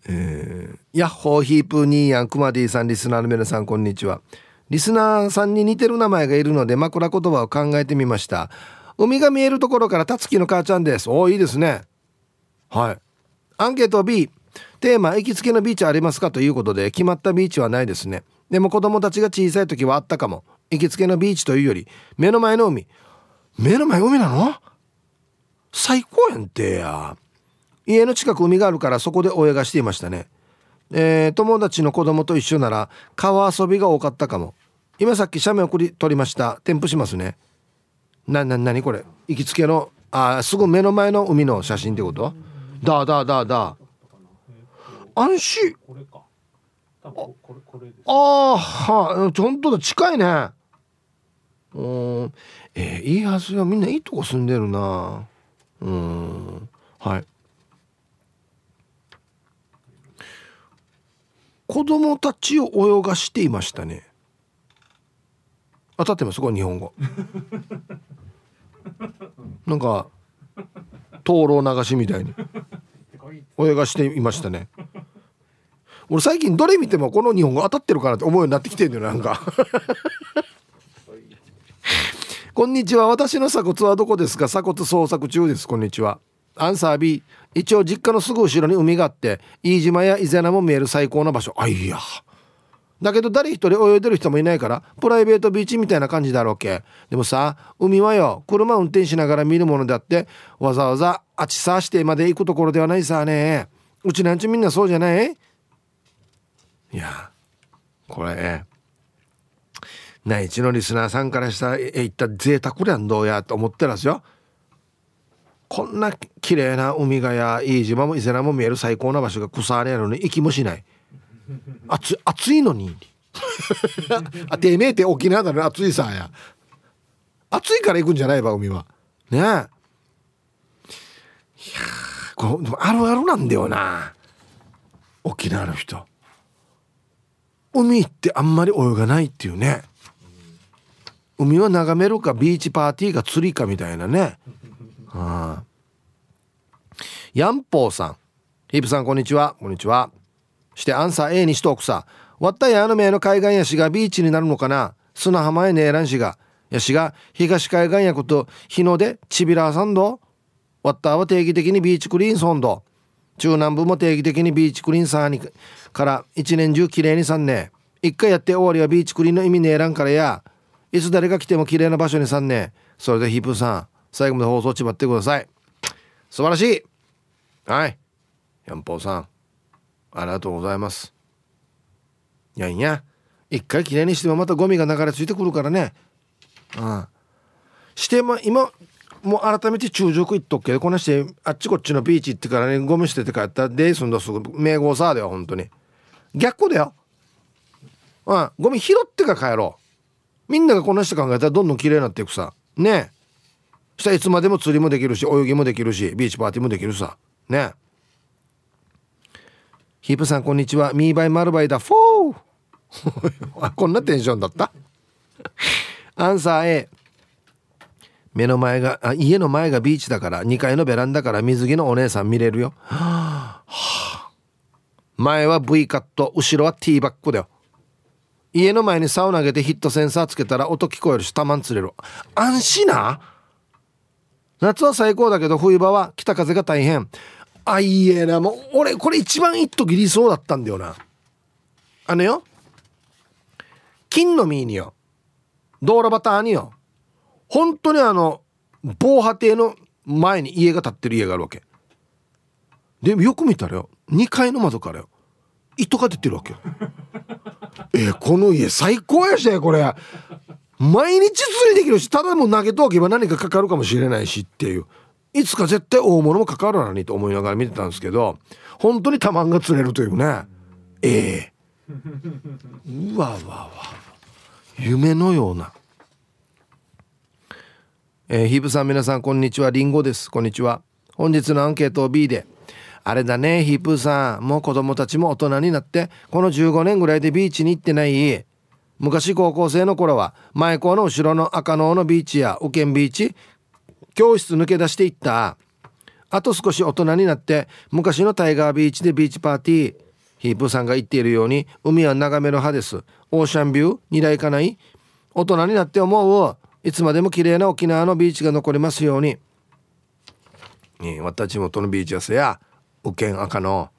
え、ヤッホーヒープーニーヤンクマディさんリスナーの皆さんこんにちは。リスナーさんに似てる名前がいるので枕言葉を考えてみました。海が見えるところからたつきの母ちゃんです。おいいですね。はい。アンケート B テーマ行きつけのビーチありますかということで決まったビーチはないですね。でも子供たちが小さい時はあったかも。行きつけのビーチというより目の前の海。目の前海なの？最高やんてや。家の近く海があるからそこで泳がしていましたね。えー、友達の子供と一緒なら川遊びが多かったかも。今さっき写メ送り取りました。添付しますね。なな何これ？行きつけのあすぐ目の前の海の写真ってこと？だだだだ。安心。ああは本当だ近いね。うん。えー、いいはずよみんないいとこ住んでるな。うん。はい子供たちを泳がしていましたね。当たってますこれ日本語。なんか灯籠流しみたいに。泳がしていましたね。俺最近どれ見てもこの日本語当たってるかなって思うようになってきてんだよなんか。こんにちは。私の鎖骨はどこですか？鎖骨捜索中です。こんにちは。アンサー B 一応実家のすぐ後ろに海があって飯島や伊是名も見える最高な場所。あいや。だけど誰一人泳いでる人もいないからプライベートビーチみたいな感じだろうけ。でもさ海はよ車運転しながら見るものであってわざわざあちさしてまで行くところではないさね。うちなんちみんなそうじゃない？いやこれ。内地のリスナーさんからしたらえ言った贅沢やんどうやと思ってますよ。こんな綺麗な海がや飯島も伊勢名も見える最高な場所が草あやのに行きもしない。暑暑いのに。あてめえって沖縄だね暑いさや。暑いから行くんじゃないば海は。ねえ。いやこうあるあるなんだよな。沖縄の人。海ってあんまり泳がないっていうね。海は眺めるかビーチパーティーか釣りかみたいなねあヤンポーさん。ヒープさんこんにちは。こんにちは。してアンサー A にしとくさわったやあの名の海岸やしがビーチになるのかな？砂浜へねえらんしが。やしが東海岸やこと日の出ちびらさんど？わったは定期的にビーチクリーンソンド中南部も定期的にビーチクリーンさんにから一年中きれいにさんね一回やって終わりはビーチクリーンの意味ねえらんからや。いつ誰が来ても綺麗な場所にさんねそれでヒープさん最後まで放送ちまってください。素晴らしい。はい。ヤンポーさん。ありがとうございます。いやいや。一回きれいにしてもまたゴミが流れ着いてくるからね。うん。してま今もう改めて中熟行っとくけどこなしてあっちこっちのビーチ行ってからねゴミ捨てて帰った。らデイスンドすぐ名号さだよ本当に。逆だよ。うん。ゴミ拾ってから帰ろう。みんながこんなして考えたらどんどん綺麗になっていくさ。ねえ。したらいつまでも釣りもできるし泳ぎもできるしビーチパーティーもできるさ。ね。ヒープさんこんにちは。ミーバイマルバイだ。フォー。こんなテンションだった？アンサー A 目の前があ家の前がビーチだから2階のベランダから水着のお姉さん見れるよ、はあ、前は V カット後ろは T バックだよ。家の前に竿投げてヒットセンサーつけたら音聞こえるし、たまん釣れる。安心な？夏は最高だけど冬場は北風が大変。あ、いいえな。もう、俺、これ一番一時理想だったんだよな。あのよ。金の実によ。道路端によ。本当にあの、防波堤の前に家が建ってる家があるわけ。で、よく見たらよ。2階の窓からよ。糸が出てるわけよ。えー、この家最高やしこれ毎日釣りできるしただもう投げておけば何かかかるかもしれないしっていう。いつか絶対大物もかかるのにと思いながら見てたんですけど本当にタマンが釣れるというね。ええ。ー、うわわわ夢のような。えー、ヒブさん皆さんこんにちは。リンゴです。こんにちは。本日のアンケートを B で。あれだねヒープさん。もう子供たちも大人になってこの15年ぐらいでビーチに行ってない。昔高校生の頃は前校の後ろの赤能のビーチやウケンビーチ教室抜け出していった。あと少し大人になって昔のタイガービーチでビーチパーティーヒープさんが言っているように海は眺める派です。オーシャンビュー二台かない。大人になって思う。いつまでも綺麗な沖縄のビーチが残りますように、え私地元のビーチはせや右見赤の。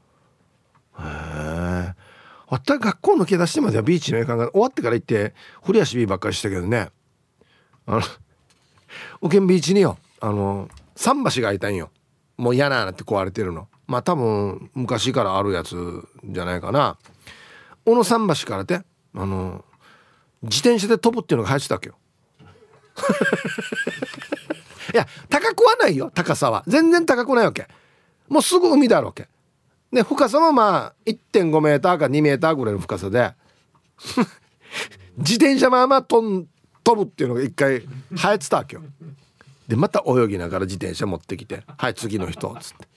へえた学校抜け出してまではビーチの映画が終わってから行って振り足ビーばっかりしたけどね。あの右見ビーチによ。あの桟橋がいたんよ。もう嫌ななって壊れてるの。まあ多分昔からあるやつじゃないかな。小野桟橋からてあの自転車で飛ぶっていうのが流行ってたわけよ。いや高くはないよ高さは。全然高くないわけ。もうすぐ海だろうけ。で深さもまあ1.5メーターか2メーターぐらいの深さで。自転車まあまあ飛飛ぶっていうのが一回流行ってたわけよ。でまた泳ぎながら自転車持ってきて「はい次の人」っつって。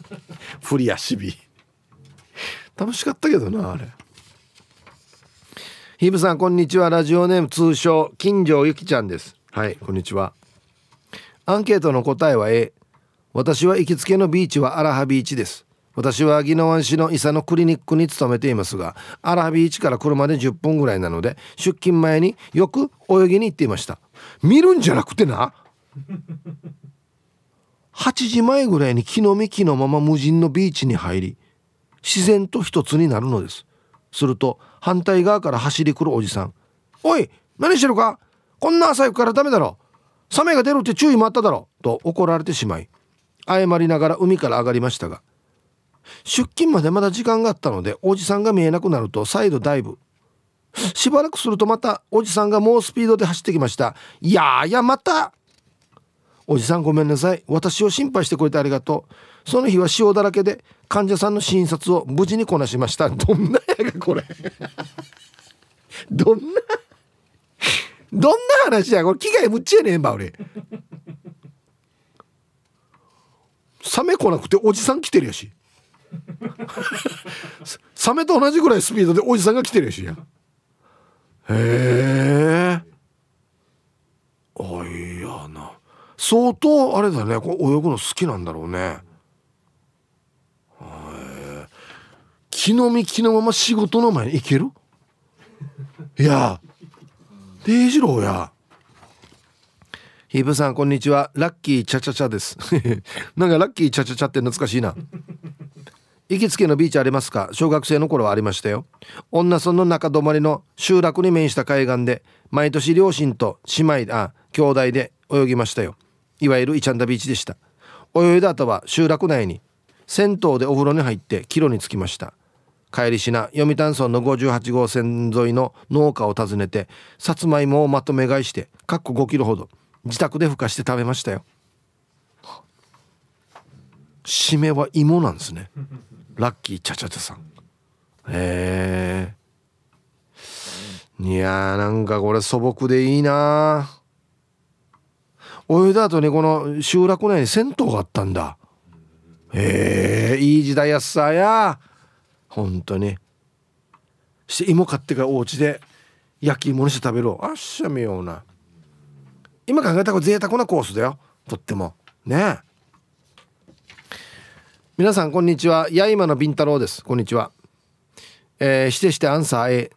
振り足火。楽しかったけどなあれ。ヒブさんこんにちは。ラジオネーム通称金城ゆきちゃんです。はいこんにちは。アンケートの答えは A 私は行きつけのビーチはアラハビーチです。私は宜野湾市の伊佐のクリニックに勤めていますがアラハビーチから車で10分ぐらいなので出勤前によく泳ぎに行っていました。見るんじゃなくてな。8時前ぐらいに木の幹のまま無人のビーチに入り自然と一つになるのです。すると反対側から走り来るおじさん「おい何してるか？こんな朝行くからダメだろ。サメが出るって注意もあっただろ」と怒られてしまい謝りながら海から上がりましたが出勤までまだ時間があったのでおじさんが見えなくなると再度ダイブしばらくするとまたおじさんが猛スピードで走ってきました。いやいやまた。おじさんごめんなさい。私を心配してくれてありがとう。その日は塩だらけで患者さんの診察を無事にこなしました。どんなやがこれ。どんなどんな話や。これ危害むっちゃねえんば俺。サメ来なくておじさん来てるやし。サメと同じぐらいスピードでおじさんが来てるやしや。へえ。あいやな。相当あれだね。こう泳ぐの好きなんだろうね。木の幹のまま仕事の前に行ける？いや。デイジローや。ヒープさんこんにちは。ラッキーチャチャチャです。なんかラッキーチャチャチャって懐かしいな。行きつけのビーチありますか？小学生の頃はありましたよ。女村の中泊まりの集落に面した海岸で毎年両親と姉妹あ兄弟で泳ぎましたよ。いわゆるイチャンダビーチでした。泳いだ後は集落内に銭湯でお風呂に入って帰路に着きました。帰りしな読谷村の58号線沿いの農家を訪ねてさつまいもをまとめ買いしてかっこ5キロほど。自宅でふかして食べましたよ。締めは芋なんですね。ラッキーチャチャチャさん。へえ。いやーなんかこれ素朴でいいな。泳いだ後にこの集落内に銭湯があったんだ。へえいい時代やっさや。本当に。して芋買ってからお家で焼き芋にして食べろ。あっしゃみような今考えたら贅沢なコースだよ。とっても。ね皆さんこんにちは。八重間のビンタロウです。こんにちは。えー、してしてアンサー A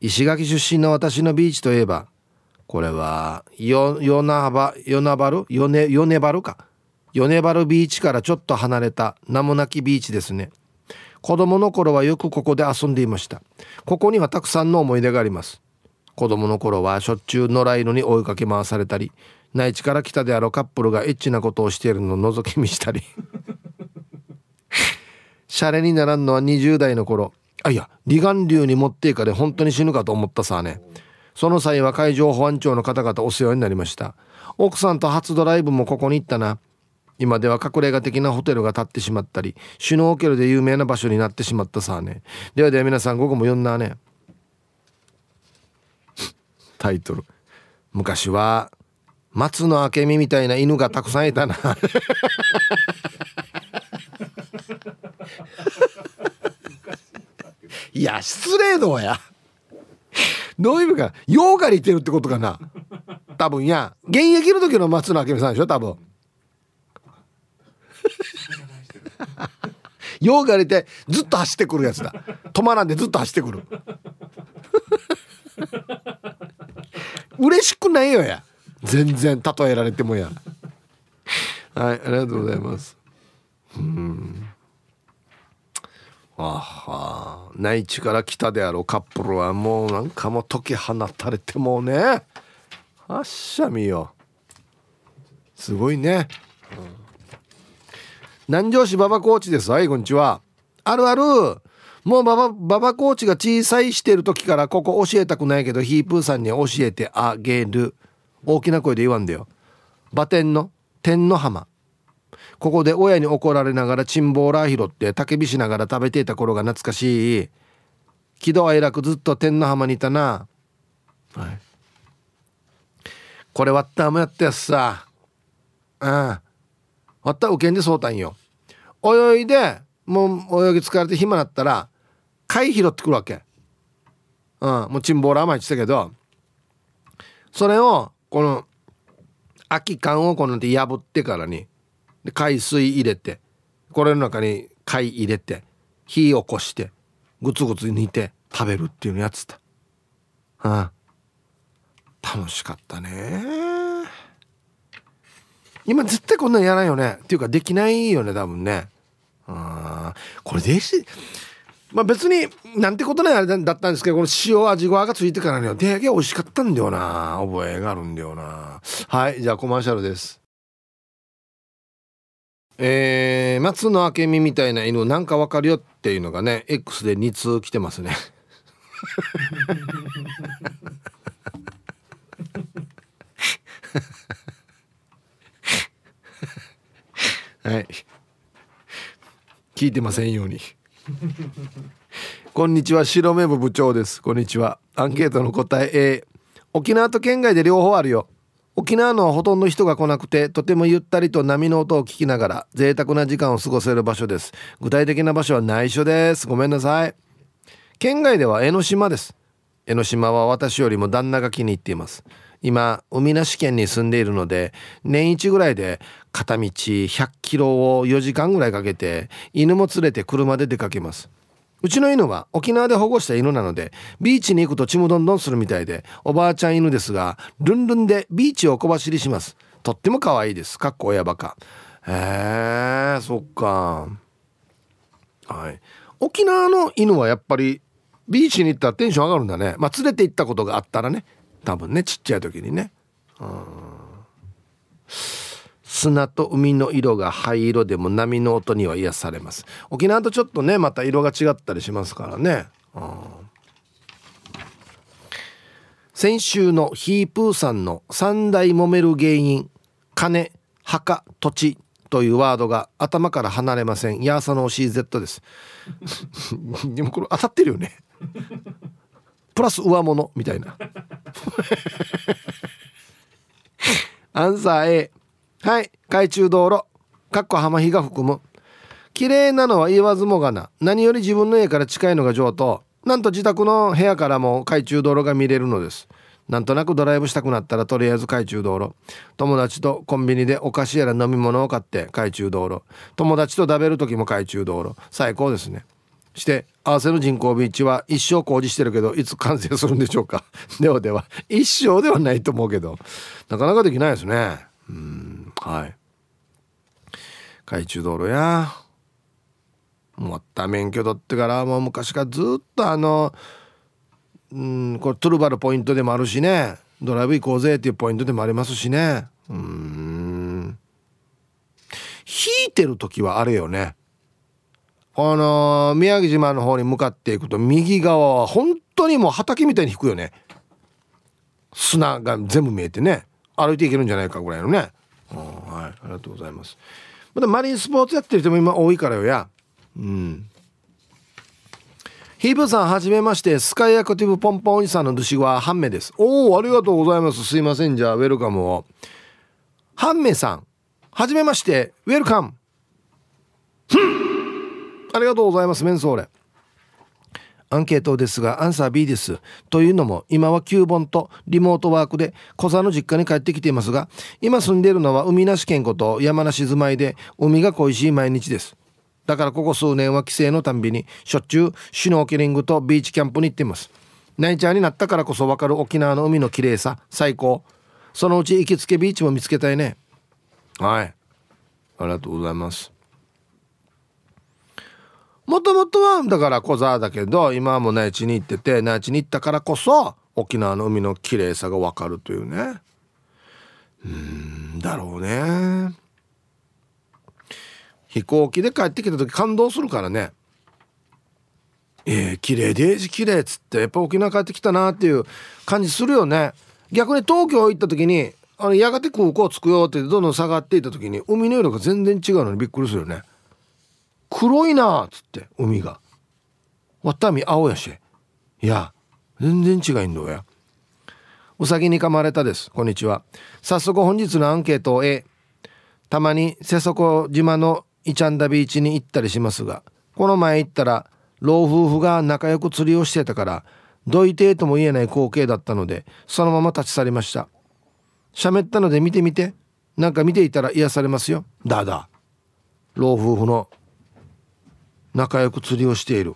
石垣出身の私のビーチといえばこれはヨヨナバヨナバルヨネヨネバルか。ヨネバルビーチからちょっと離れた名もなきビーチですね。子供の頃はよくここで遊んでいました。ここにはたくさんの思い出があります。子供の頃はしょっちゅう野良犬に追いかけ回されたり内地から来たであろうカップルがエッチなことをしているのを覗き見したり。シャレにならんのは20代の頃。あいや離岸流に持っていかで本当に死ぬかと思ったさあね。その際は海上保安庁の方々お世話になりました。奥さんと初ドライブもここに行ったな。今では隠れ家的なホテルが建ってしまったりシュノーケルで有名な場所になってしまったさあね。ではでは皆さん午後も読んだね。タイトル。昔は松の明美みたいな犬がたくさんいたな。いや失礼度や。どういう意味か。ヨガリてるってことかな。多分や。現役の時の松野明美さんでしょ多分。ヨガリてずっと走ってくるやつだ。止まらんでずっと走ってくる嬉しくないよや。全然例えられてもや。はいありがとうございます。うん。あは。内地から来たであろうカップルはもうなんかもう解き放たれてもうね。あっしゃみよ。すごいね、うん、南城市馬場コーチです。はいこんにちは。あるある。もう馬場馬場コーチが小さいしてる時からここ教えたくないけどヒープーさんに教えてあげる。大きな声で言わんでよ。馬天の天の浜。ここで親に怒られながらチンボーラー拾って焚き火しながら食べていた頃が懐かしい。喜怒哀楽ずっと天の浜にいたな。はい。これ割ったもやったやつさ。うん。割った受けんでそうたんよ。泳いでもう泳ぎ疲れて暇なったら貝拾ってくるわけ。うんもうチンボーラー毎日したけど。それをこの空き缶をこので破ってからにで海水入れてこれの中に貝入れて火起こしてグツグツ煮て食べるっていうのやってた、はあ、楽しかったね。今絶対こんなんやらないよね。っていうかできないよね多分ね。これでしまあ別になんてことないあれだったんですけどこの塩味ごわがついてからにはでけ美味しかったんだよな覚えがあるんだよな。はいじゃあコマーシャルです。えー、松野明美みたいな犬なんかわかるよっていうのがね X で2通来てますね。はい。聞いてませんように。こんにちは白目部部長です。こんにちは。アンケートの答え A 沖縄と県外で両方あるよ。沖縄のほとんど人が来なくてとてもゆったりと波の音を聞きながら贅沢な時間を過ごせる場所です。具体的な場所は内緒です。ごめんなさい。県外では江ノ島です。江ノ島は私よりも旦那が気に入っています。今海なし県に住んでいるので年一ぐらいで片道100キロを4時間ぐらいかけて犬も連れて車で出かけます。うちの犬は沖縄で保護した犬なのでビーチに行くとちむどんどんするみたいでおばあちゃん犬ですがルンルンでビーチを小走りします。とっても可愛いです。かっこ親バカ。へえそっか。はい。沖縄の犬はやっぱりビーチに行ったらテンション上がるんだね。まあ連れて行ったことがあったらね。多分ねちっちゃい時にね。うん。砂と海の色が灰色でも波の音には癒されます。沖縄とちょっとねまた色が違ったりしますからね、うん、先週のヒープーさんの三大揉める原因金墓土地というワードが頭から離れません。ヤーサの CZ です。でもこれ当たってるよね。プラス上物みたいな。アンサー A はい。海中道路。かっこ浜比が含む。綺麗なのは言わずもがな。何より自分の家から近いのが上等。なんと自宅の部屋からも海中道路が見れるのです。なんとなくドライブしたくなったらとりあえず海中道路。友達とコンビニでお菓子やら飲み物を買って海中道路。友達と食べる時も海中道路。最高ですねして合わせの人工ビーチは一生工事してるけどいつ完成するんでしょうか？ではでは。一生ではないと思うけど。なかなかできないですね。うんはい。海中道路や。もった免許取ってからもう昔からずっとあのうんこれトゥルバルポイントでもあるしね。ドライブ行こうぜっていうポイントでもありますしね。うん。引いてる時はあれよね。あの、宮城島の方に向かっていくと右側は本当にもう畑みたいに引くよね。砂が全部見えてね。歩いていけるんじゃないかぐらいのね、はい。ありがとうございます。またマリンスポーツやってる人も今多いからよや。うん。ヒープさんはじめまして。スカイアクティブポンポンおじさんの寿司はハンメです。おおありがとうございます。すいません。じゃあウェルカムを。ハンメさんはじめまして。ウェルカム。ありがとうございますメンソーレ。アンケートですがアンサー B です。というのも今は9本とリモートワークで小座の実家に帰ってきていますが今住んでいるのは海なし県こと山梨住まいで海が恋しい毎日です。だからここ数年は帰省のたんびにしょっちゅうシュノーケリングとビーチキャンプに行っています。ナイチャーになったからこそ分かる沖縄の海の綺麗さ最高。そのうち行きつけビーチも見つけたいね。はい。ありがとうございます。もともとはだから小沢だけど今はもう内地に行ってて内地に行ったからこそ沖縄の海の綺麗さが分かるというね。うんだろうね。飛行機で帰ってきた時感動するからね。えー、綺麗デージ綺麗っつってやっぱ沖縄帰ってきたなっていう感じするよね。逆に東京行った時にあのやがて空港着くよってどんどん下がっていった時に海の色が全然違うのにびっくりするよね。黒いなっつって海が。わったみ青やし。いや全然違いんだや。うさぎに噛まれたです。こんにちは。早速本日のアンケートを A たまに瀬底島のイチャンダビーチに行ったりしますがこの前行ったら老夫婦が仲良く釣りをしてたからどいてとも言えない光景だったのでそのまま立ち去りました。喋ったので見てみて。なんか見ていたら癒されますよ。だだ老夫婦の仲良く釣りをしている。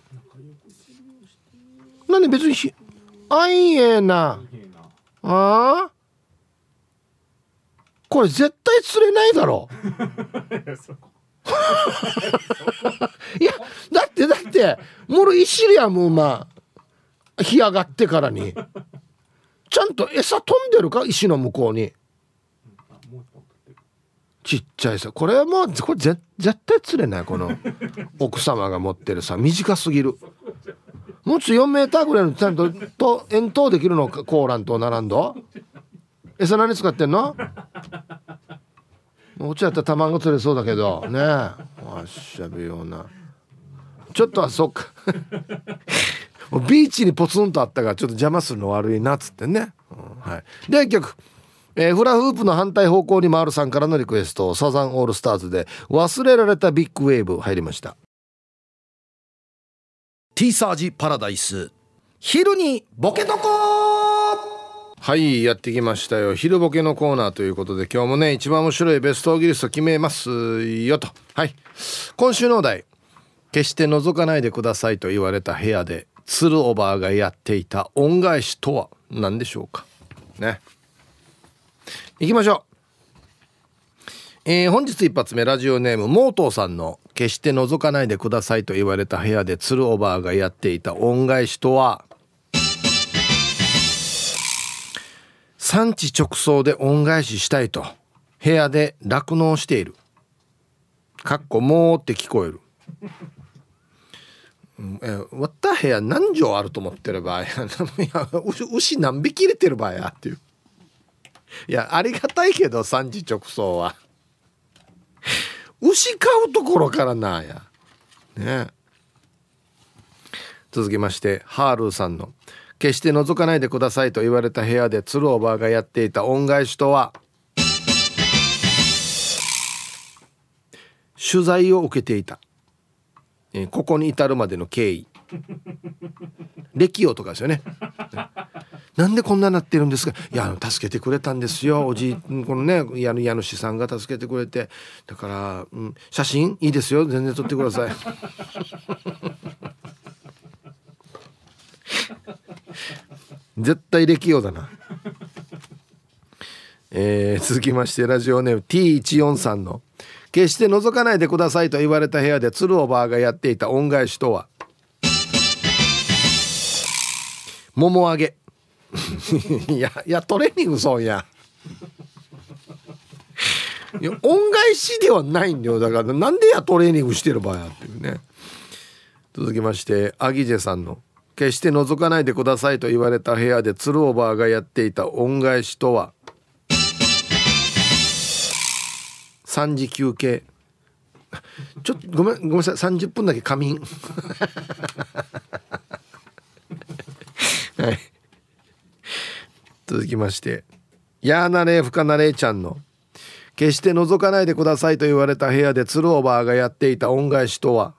なんで別にひあいええな。ああ？これ絶対釣れないだろ。いや だってだってもろいしりやもうまあ干上がってからに。ちゃんと餌飛んでるか？石の向こうにちっちゃいさ。これはもうこれ絶対釣れないこの。奥様が持ってるさ。短すぎる。もうちょ4メーターぐらいのちゃんとと遠投できるの？かコーランと並んど。餌何使ってんの？もうちょっと卵釣れそうだけど。ねわっしゃべような。ちょっとはそっか。ビーチにポツンとあったからちょっと邪魔するの悪いなっつってね、うん、はい。で一曲えー、フラフープの反対方向に回るさんからのリクエストサザンオールスターズで忘れられたビッグウェーブ入りました。ティーサージパラダイス。昼にボケとこはいやってきましたよ。昼ボケのコーナーということで今日もね一番面白いベストギリスト決めますよと。はい。今週のお題。決して覗かないでくださいと言われた部屋で鶴おばあがやっていた恩返しとは何でしょうか。ね行きましょう。えー、本日一発目ラジオネームモートーさんの「決して覗かないでください」と言われた部屋で鶴おばあがやっていた恩返しとは？産地直送で恩返ししたいと部屋で酪農している。かっこもうって聞こえる。え割った部屋何畳あると思ってる場合 いや牛何匹入れてる場合やっていう。いやありがたいけど産地直送は。牛買うところからなや。ね。続きましてハールーさんの「決して覗かないでください」と言われた部屋で鶴おばあがやっていた恩返しとは。取材を受けていた、えー、ここに至るまでの経緯。歴をとかですよねなんでこんななってるんですか？いや助けてくれたんですよ。おじこのね家の家主さんが助けてくれて。だから、うん、写真？いいですよ。全然撮ってください。絶対歴用だな。えー、続きましてラジオネーム T143 の「決して覗かないでください」と言われた部屋で鶴おばあがやっていた恩返しとは？桃揚げ。いやいやトレーニングそうやいや恩返しではないんだよ。だからなんでやトレーニングしてる場合やっていうね。続きましてアギジェさんの「決して覗かないでください」と言われた部屋で鶴おばあがやっていた恩返しとは？3時休憩。ちょっとごめんごめんなさい。30分だけ仮眠はい続きましてやーなれふかなれちゃんの決して覗かないでくださいと言われた部屋で鶴オーバーがやっていた恩返しとは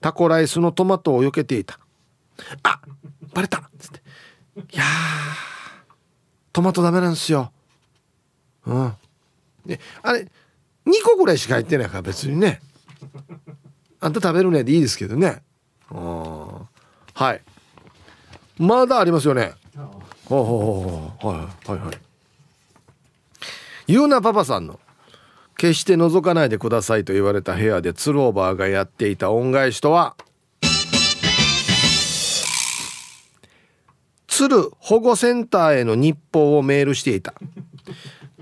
タコライスのトマトを避けていた。あバレた。っつって。いやトマトダメなんですよ。うん。であれ2個ぐらいしか入ってないから別にね。あんた食べるねでいいですけどね。うん。はい。まだありますよね。ほうほうほうはいはいはい。ゆうなパパさんの「決して覗かないでください」と言われた部屋でツローバーがやっていた恩返しとは？鶴保護センターへの日報をメールしていた。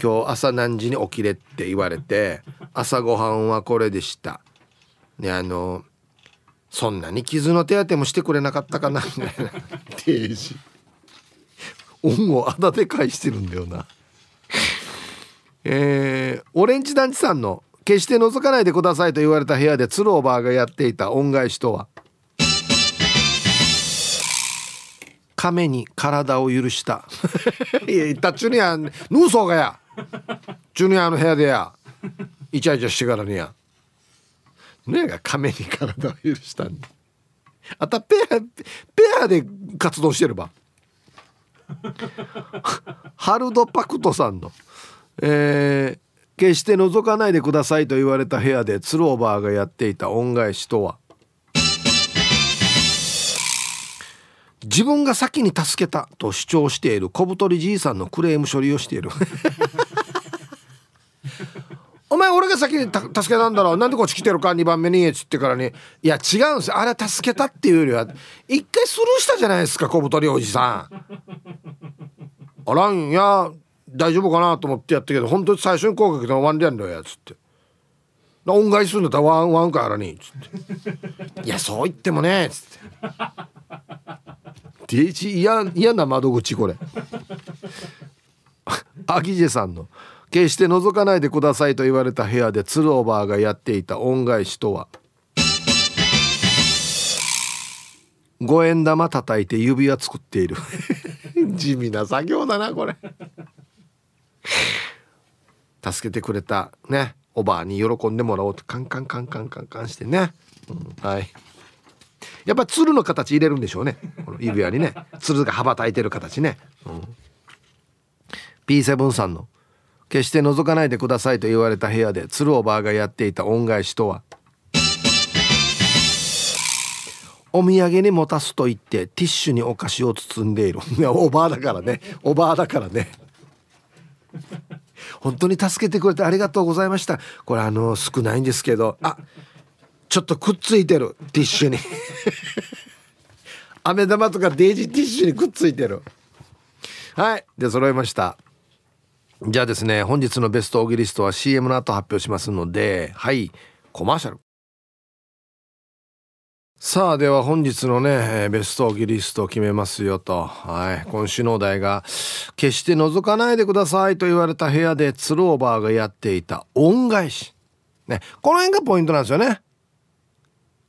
今日朝何時に起きれって言われて朝ごはんはこれでした。ねあのそんなに傷の手当てもしてくれなかったかな みたいな定時恩をあだで返してるんだよな。えー、オレンジ団地さんの「決して覗かないでください」と言われた部屋でツローバーがやっていた恩返しとは？亀に体を許した。いや言った。っちゅうにやヌーソーがや。ジュニアの部屋でや。イチャイチャしてからにやねが亀に体を許したんだ。あたペアペアで活動してれば。ハルドパクトさんのえー、決して覗かないでくださいと言われた部屋でツローバーがやっていた恩返しとは。自分が先に助けたと主張している小太りじいさんのクレーム処理をしている。お前俺が先に助けたんだろ。うなんでこっち来てるか？2番目にっつってからに。いや違うんですあれ助けたっていうよりは一回スルーしたじゃないですか小太りおじさん。あらんや大丈夫かなと思ってやったけど本当に最初に声かけたワンリアンだよやつって。恩返しするんだったらワンワンかやらにっつって。いやそう言ってもねっつって。デジ嫌な窓口これ。アギジェさんの。決して覗かないでくださいと言われた部屋でツルオーバーがやっていた恩返しとは。五円玉叩いて指輪作っている。地味な作業だなこれ。助けてくれたねおばあに喜んでもらおうと。カンカンカンカンカンカンしてね、うん、はい。やっぱ鶴の形入れるんでしょうね。この指輪にね。鶴が羽ばたいてる形ね、うん、P7 さんの決して覗かないでくださいと言われた部屋で鶴おばあがやっていた恩返しとはお土産に持たすと言ってティッシュにお菓子を包んでいる。い やおばあだからね。おばあだからね。本当に助けてくれてありがとうございました。これあの少ないんですけど。あちょっとくっついてる。ティッシュに。飴玉とかデイジーティッシュにくっついてる。はい。で揃いました。じゃあですね本日のベストオギリストは CM の後発表しますのではいコマーシャル。さあでは本日のねベストオギリストを決めますよと。はい今週のお題が「決して覗かないでください」と言われた部屋でツローバーがやっていた恩返し。ねこの辺がポイントなんですよね。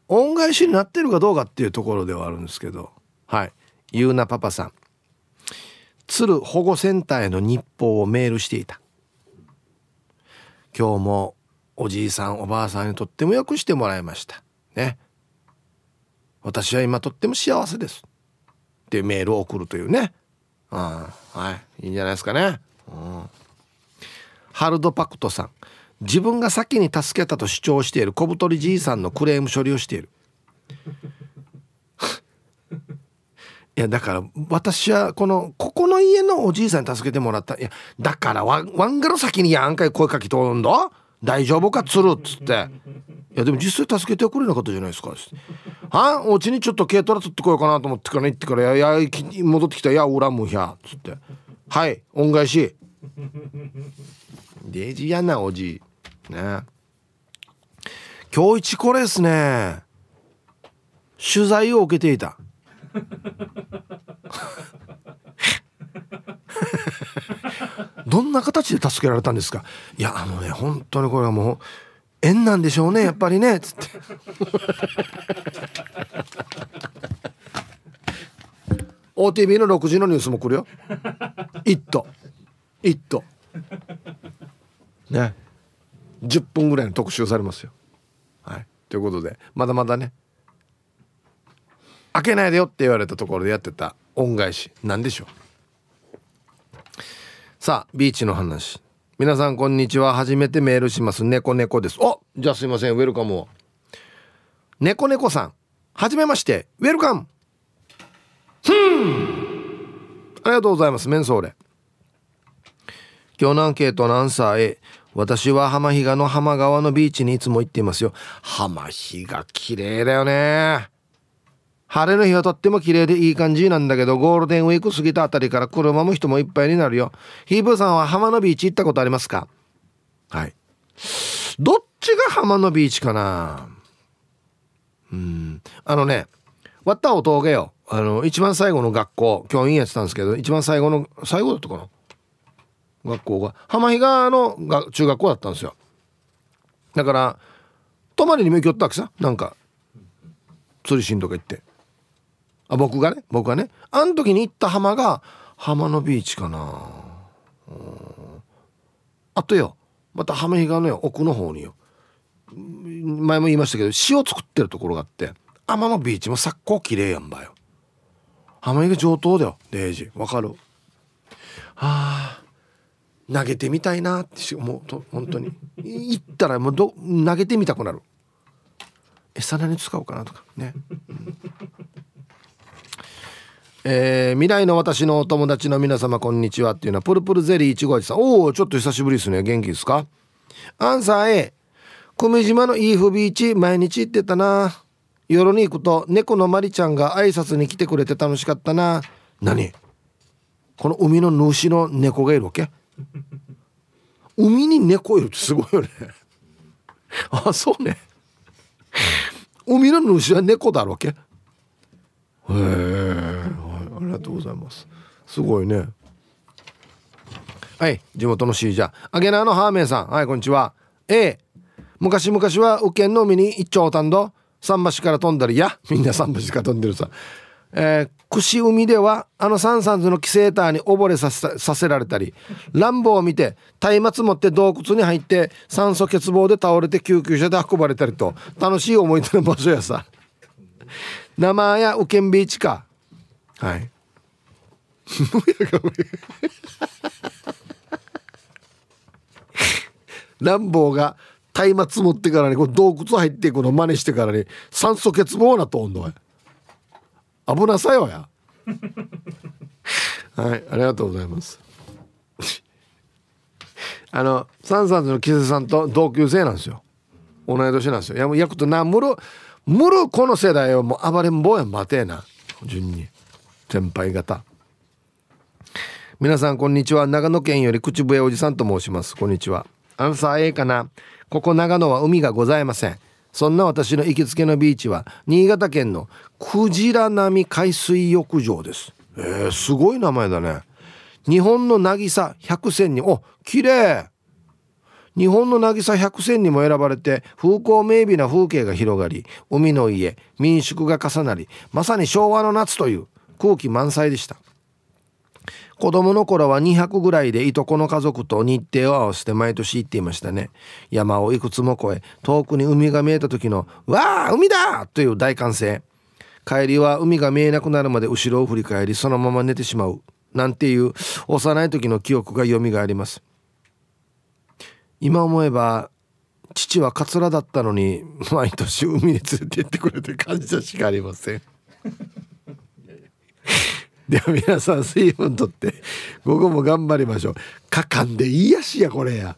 恩返しになってるかどうかっていうところではあるんですけど。はいゆうなパパさん。鶴保護センターへの日報をメールしていた。今日もおじいさんおばあさんにとってもよくしてもらいました。ね。私は今とっても幸せです。ってメールを送るというね。あはい。いいんじゃないですかね、うん、ハルドパクトさん。自分が先に助けたと主張している小太りじいさんのクレーム処理をしている。いやだから私はこのここの家のおじいさんに助けてもらった。いやだからワンワンガロ先にやんかい声かけとんだ大丈夫かつるっつって。いやでも実際助けてくれなかったじゃないですか。はお家にちょっと軽トラ取ってこようかなと思ってから行ってから「いやいや戻ってきた。いやおらんむひゃ」っつって「はい恩返し」デジやなおじい。ね。今日一これですね。取材を受けていた。どんな形で助けられたんですか？いやあのね本当にこれはもう縁なんでしょうねやっぱりねつって。OTV の6時のニュースも来るよ「イット」「イット」ね。10分ぐらいの特集されますよ。はい。ということでまだまだね開けないでよって言われたところでやってた恩返し何でしょう。さあビーチの話。皆さんこんにちは。初めてメールします。猫猫です。おじゃあすいません。ウェルカムを。猫猫さん。はじめまして。ウェルカム。ありがとうございます。メンソーレ。今日のアンケートのアンサー A 私は浜比嘉の浜川のビーチにいつも行っていますよ。浜比嘉綺麗だよね。晴れの日はとっても綺麗でいい感じなんだけど、ゴールデンウィーク過ぎたあたりから車も人もいっぱいになるよ。ヒーブーさんは浜のビーチ行ったことありますか？はい。どっちが浜のビーチかな？うん。あのね、割ったお峠よ。あの、一番最後の学校、教員やってたんですけど、一番最後の、最後だったかな？学校が。浜比嘉のが中学校だったんですよ。だから、泊まりにも行きよったわけさ。なんか、釣りしんとか行って。あ僕がね？僕がね？あの時に行った浜が浜のビーチかな。あとよ。また浜比嘉のよ奥の方によ。前も言いましたけど塩作ってるところがあって天のビーチもさっこ綺麗やんばよ。浜比嘉上等だよデージ。わかる？はあ投げてみたいなって思うと本当に。行ったらもうど投げてみたくなる。餌何使おうかなとかね、うん。えー、未来の私のお友達の皆様こんにちはっていうのはプルプルゼリー1号さん。おおちょっと久しぶりですね。元気ですか？アンサー A 久米島のイーフビーチ毎日行ってたな。夜に行くと猫のマリちゃんが挨拶に来てくれて楽しかったな。何？この海の主の猫がいるわけ？海に猫いるってすごいよね。あそうね。海の主は猫だろわけ？へえありがとうございます。すごいね。はい地元のシージャアゲナーのハーメンさん。はいこんにちは。A 昔々は右県の海に一丁たんど。桟橋から飛んだりやみんな桟橋から飛んでるさ。えー、串海ではあのサンサンズのキセーターに溺れさせられたり乱暴を見て松明持って洞窟に入って酸素欠乏で倒れて救急車で運ばれたりと楽しい思い出の場所やさ。名前やウケンビーチか。はい。乱暴が松明持ってからにこ洞窟入っていくの真似してからに酸素欠乏なと温度は危なさよや。はいありがとうございます。あのサンサンズのキセさんと同級生なんですよ。同い年なんですよ。いやもうヤクとなむるむるこの世代はもう暴れん坊やん待てえな。順に。先輩方。皆さんこんにちは。長野県より口笛おじさんと申します。こんにちは。アンサー A かな。ここ長野は海がございません。そんな私の行きつけのビーチは新潟県のクジラ並海水浴場です。えー、すごい名前だね。日本の渚百選にお綺麗。日本の渚百選にも選ばれて風光明媚な風景が広がり海の家民宿が重なりまさに昭和の夏という空気満載でした。子供の頃は200ぐらいでいとこの家族と日程を合わせて毎年行っていましたね。山をいくつも越え遠くに海が見えた時の「わあ海だ!」という大歓声。帰りは海が見えなくなるまで後ろを振り返りそのまま寝てしまう。なんていう幼い時の記憶が蘇ります。今思えば父はカツラだったのに毎年海に連れて行ってくれて感謝しかありません。では皆さん水分とって午後も頑張りましょう。かかんでいいやしやこれや。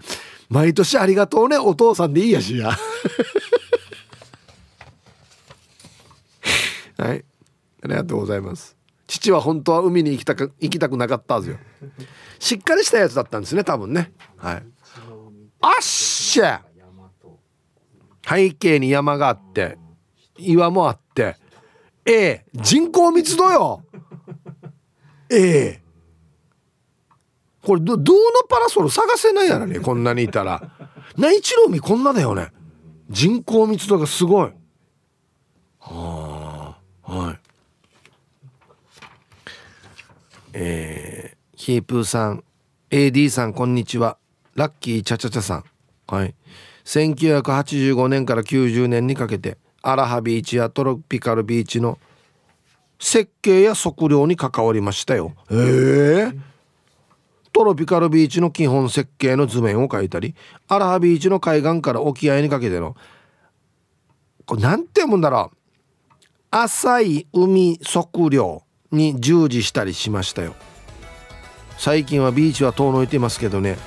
毎年ありがとうねお父さんでいいやしや。はい。ありがとうございます。父は本当は海に行きたく行きたくなかったはずよ。しっかりしたやつだったんですね多分ね。はい。あっしゃ！背景に山があって岩もあってええ人口密度よええこれど、どのパラソル探せないやろね、こんなにいたら。内地の海こんなだよね。人口密度がすごい。はあ、はい。えー、ヒープーさん、AD さん、こんにちは。ラッキーチャチャチャさん。はい。1985年から90年にかけて、アラハビーチやトロピカルビーチの設計や測量に関わりましたよ。へえー。トロピカルビーチの基本設計の図面を描いたりアラハビーチの海岸から沖合にかけてのこれなんて読むんだろう浅い海測量に従事したりしましたよ最近はビーチは遠のいてますけどね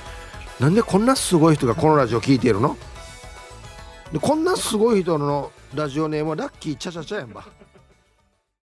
なんでこんなすごい人がこのラジオ聞いているの？でこんなすごい人のラジオネームはラッキーチャチャチャやんば。